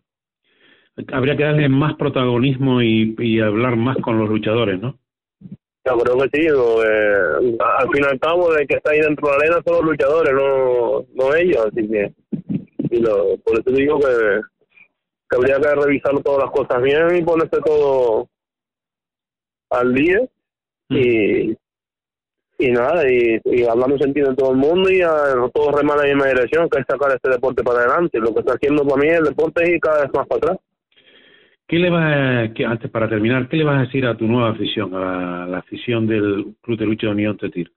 Habría que darle más protagonismo y, y hablar más con los luchadores, ¿no? Yo creo que sí, eh, al fin y al cabo, el que está ahí dentro de la arena son los luchadores, no, no ellos, así que y lo, por eso digo que, que habría que revisar todas las cosas bien y ponerse todo al día y y nada, y, y hablando sentido en todo el mundo y a, todos reman en la misma dirección, que es sacar este deporte para adelante. Lo que está haciendo para mí el deporte es ir cada vez más para atrás. ¿Qué le vas, que, antes para terminar, qué le vas a decir a tu nueva afición, a la, afición del Club de Lucha de Unión Tetir?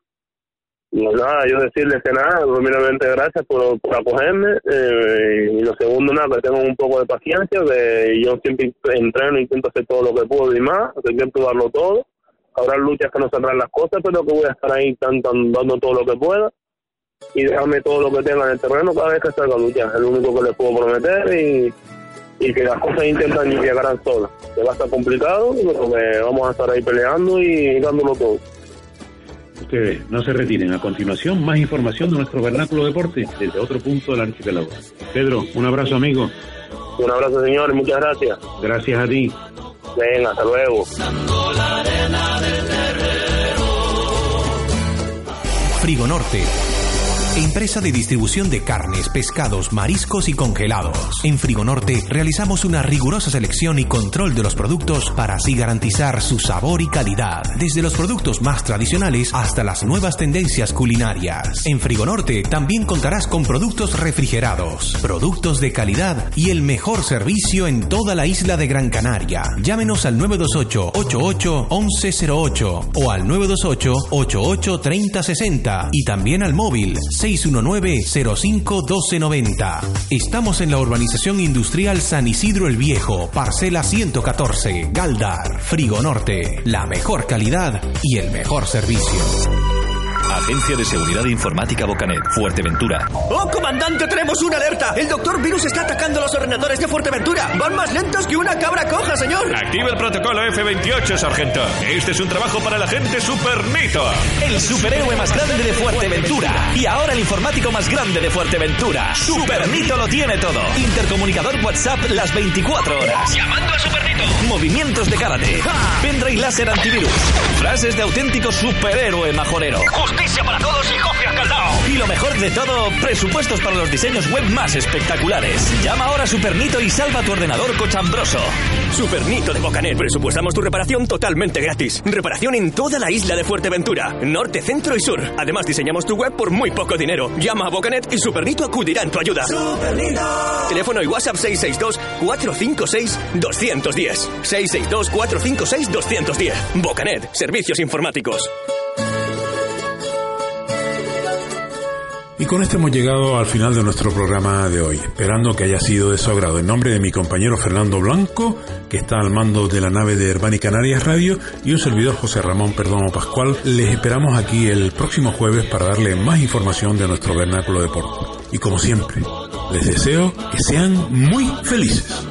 No, nada, yo decirles que nada, primeramente gracias por, por acogerme eh, y lo segundo nada, que tengan un poco de paciencia, que yo siempre entreno, intento hacer todo lo que puedo y más, intento darlo todo, habrá luchas que no saldrán las cosas, pero que voy a estar ahí tan, dando todo lo que pueda y dejarme todo lo que tenga en el terreno cada vez que salga a luchar, es lo único que les puedo prometer y, y que las cosas intentan llegarán solas, que va a estar complicado, pero que vamos a estar ahí peleando y dándolo todo. Ustedes no se retiren. A continuación, más información de nuestro vernáculo deporte desde otro punto del archipiélago. Pedro, un abrazo, amigo. Un abrazo, señor, muchas gracias. Gracias a ti. Venga, hasta luego. Frigo Norte Empresa de distribución de carnes, pescados, mariscos y congelados. En Frigonorte realizamos una rigurosa selección y control de los productos para así garantizar su sabor y calidad. Desde los productos más tradicionales hasta las nuevas tendencias culinarias. En Frigonorte también contarás con productos refrigerados, productos de calidad y el mejor servicio en toda la isla de Gran Canaria. Llámenos al 928 88 1108 o al 928 88 3060 y también al móvil 619-05-1290. Estamos en la urbanización industrial San Isidro el Viejo, parcela 114, Galdar, Frigo Norte. La mejor calidad y el mejor servicio. Agencia de Seguridad Informática Bocanet, Fuerteventura. ¡Oh, comandante! ¡Tenemos una alerta! El doctor Virus está atacando los ordenadores de Fuerteventura. Van más lentos que una cabra coja, señor. Activa el protocolo F-28, sargento. Este es un trabajo para la gente Supernito. El superhéroe más grande de Fuerteventura. Y ahora el informático más grande de Fuerteventura. Supernito lo tiene todo. Intercomunicador WhatsApp las 24 horas. Llamando a Supernito. Movimientos de karate. Pendrive láser antivirus. Frases de auténtico superhéroe majorero. Justicia para todos y copia caldao. Y lo mejor de todo, presupuestos para los diseños web más espectaculares. Llama ahora a Supernito y salva tu ordenador cochambroso. Supernito de Bocanet. Presupuestamos tu reparación totalmente gratis. Reparación en toda la isla de Fuerteventura. Norte, centro y sur. Además, diseñamos tu web por muy poco dinero. Llama a Bocanet y Supernito acudirá en tu ayuda. Teléfono y WhatsApp 662-456-210. 662-456-210. Bocanet. Servicios informáticos. Y con esto hemos llegado al final de nuestro programa de hoy, esperando que haya sido de su agrado. En nombre de mi compañero Fernando Blanco, que está al mando de la nave de Herbani Canarias Radio, y un servidor José Ramón Perdomo Pascual, les esperamos aquí el próximo jueves para darle más información de nuestro vernáculo deporte. Y como siempre, les deseo que sean muy felices.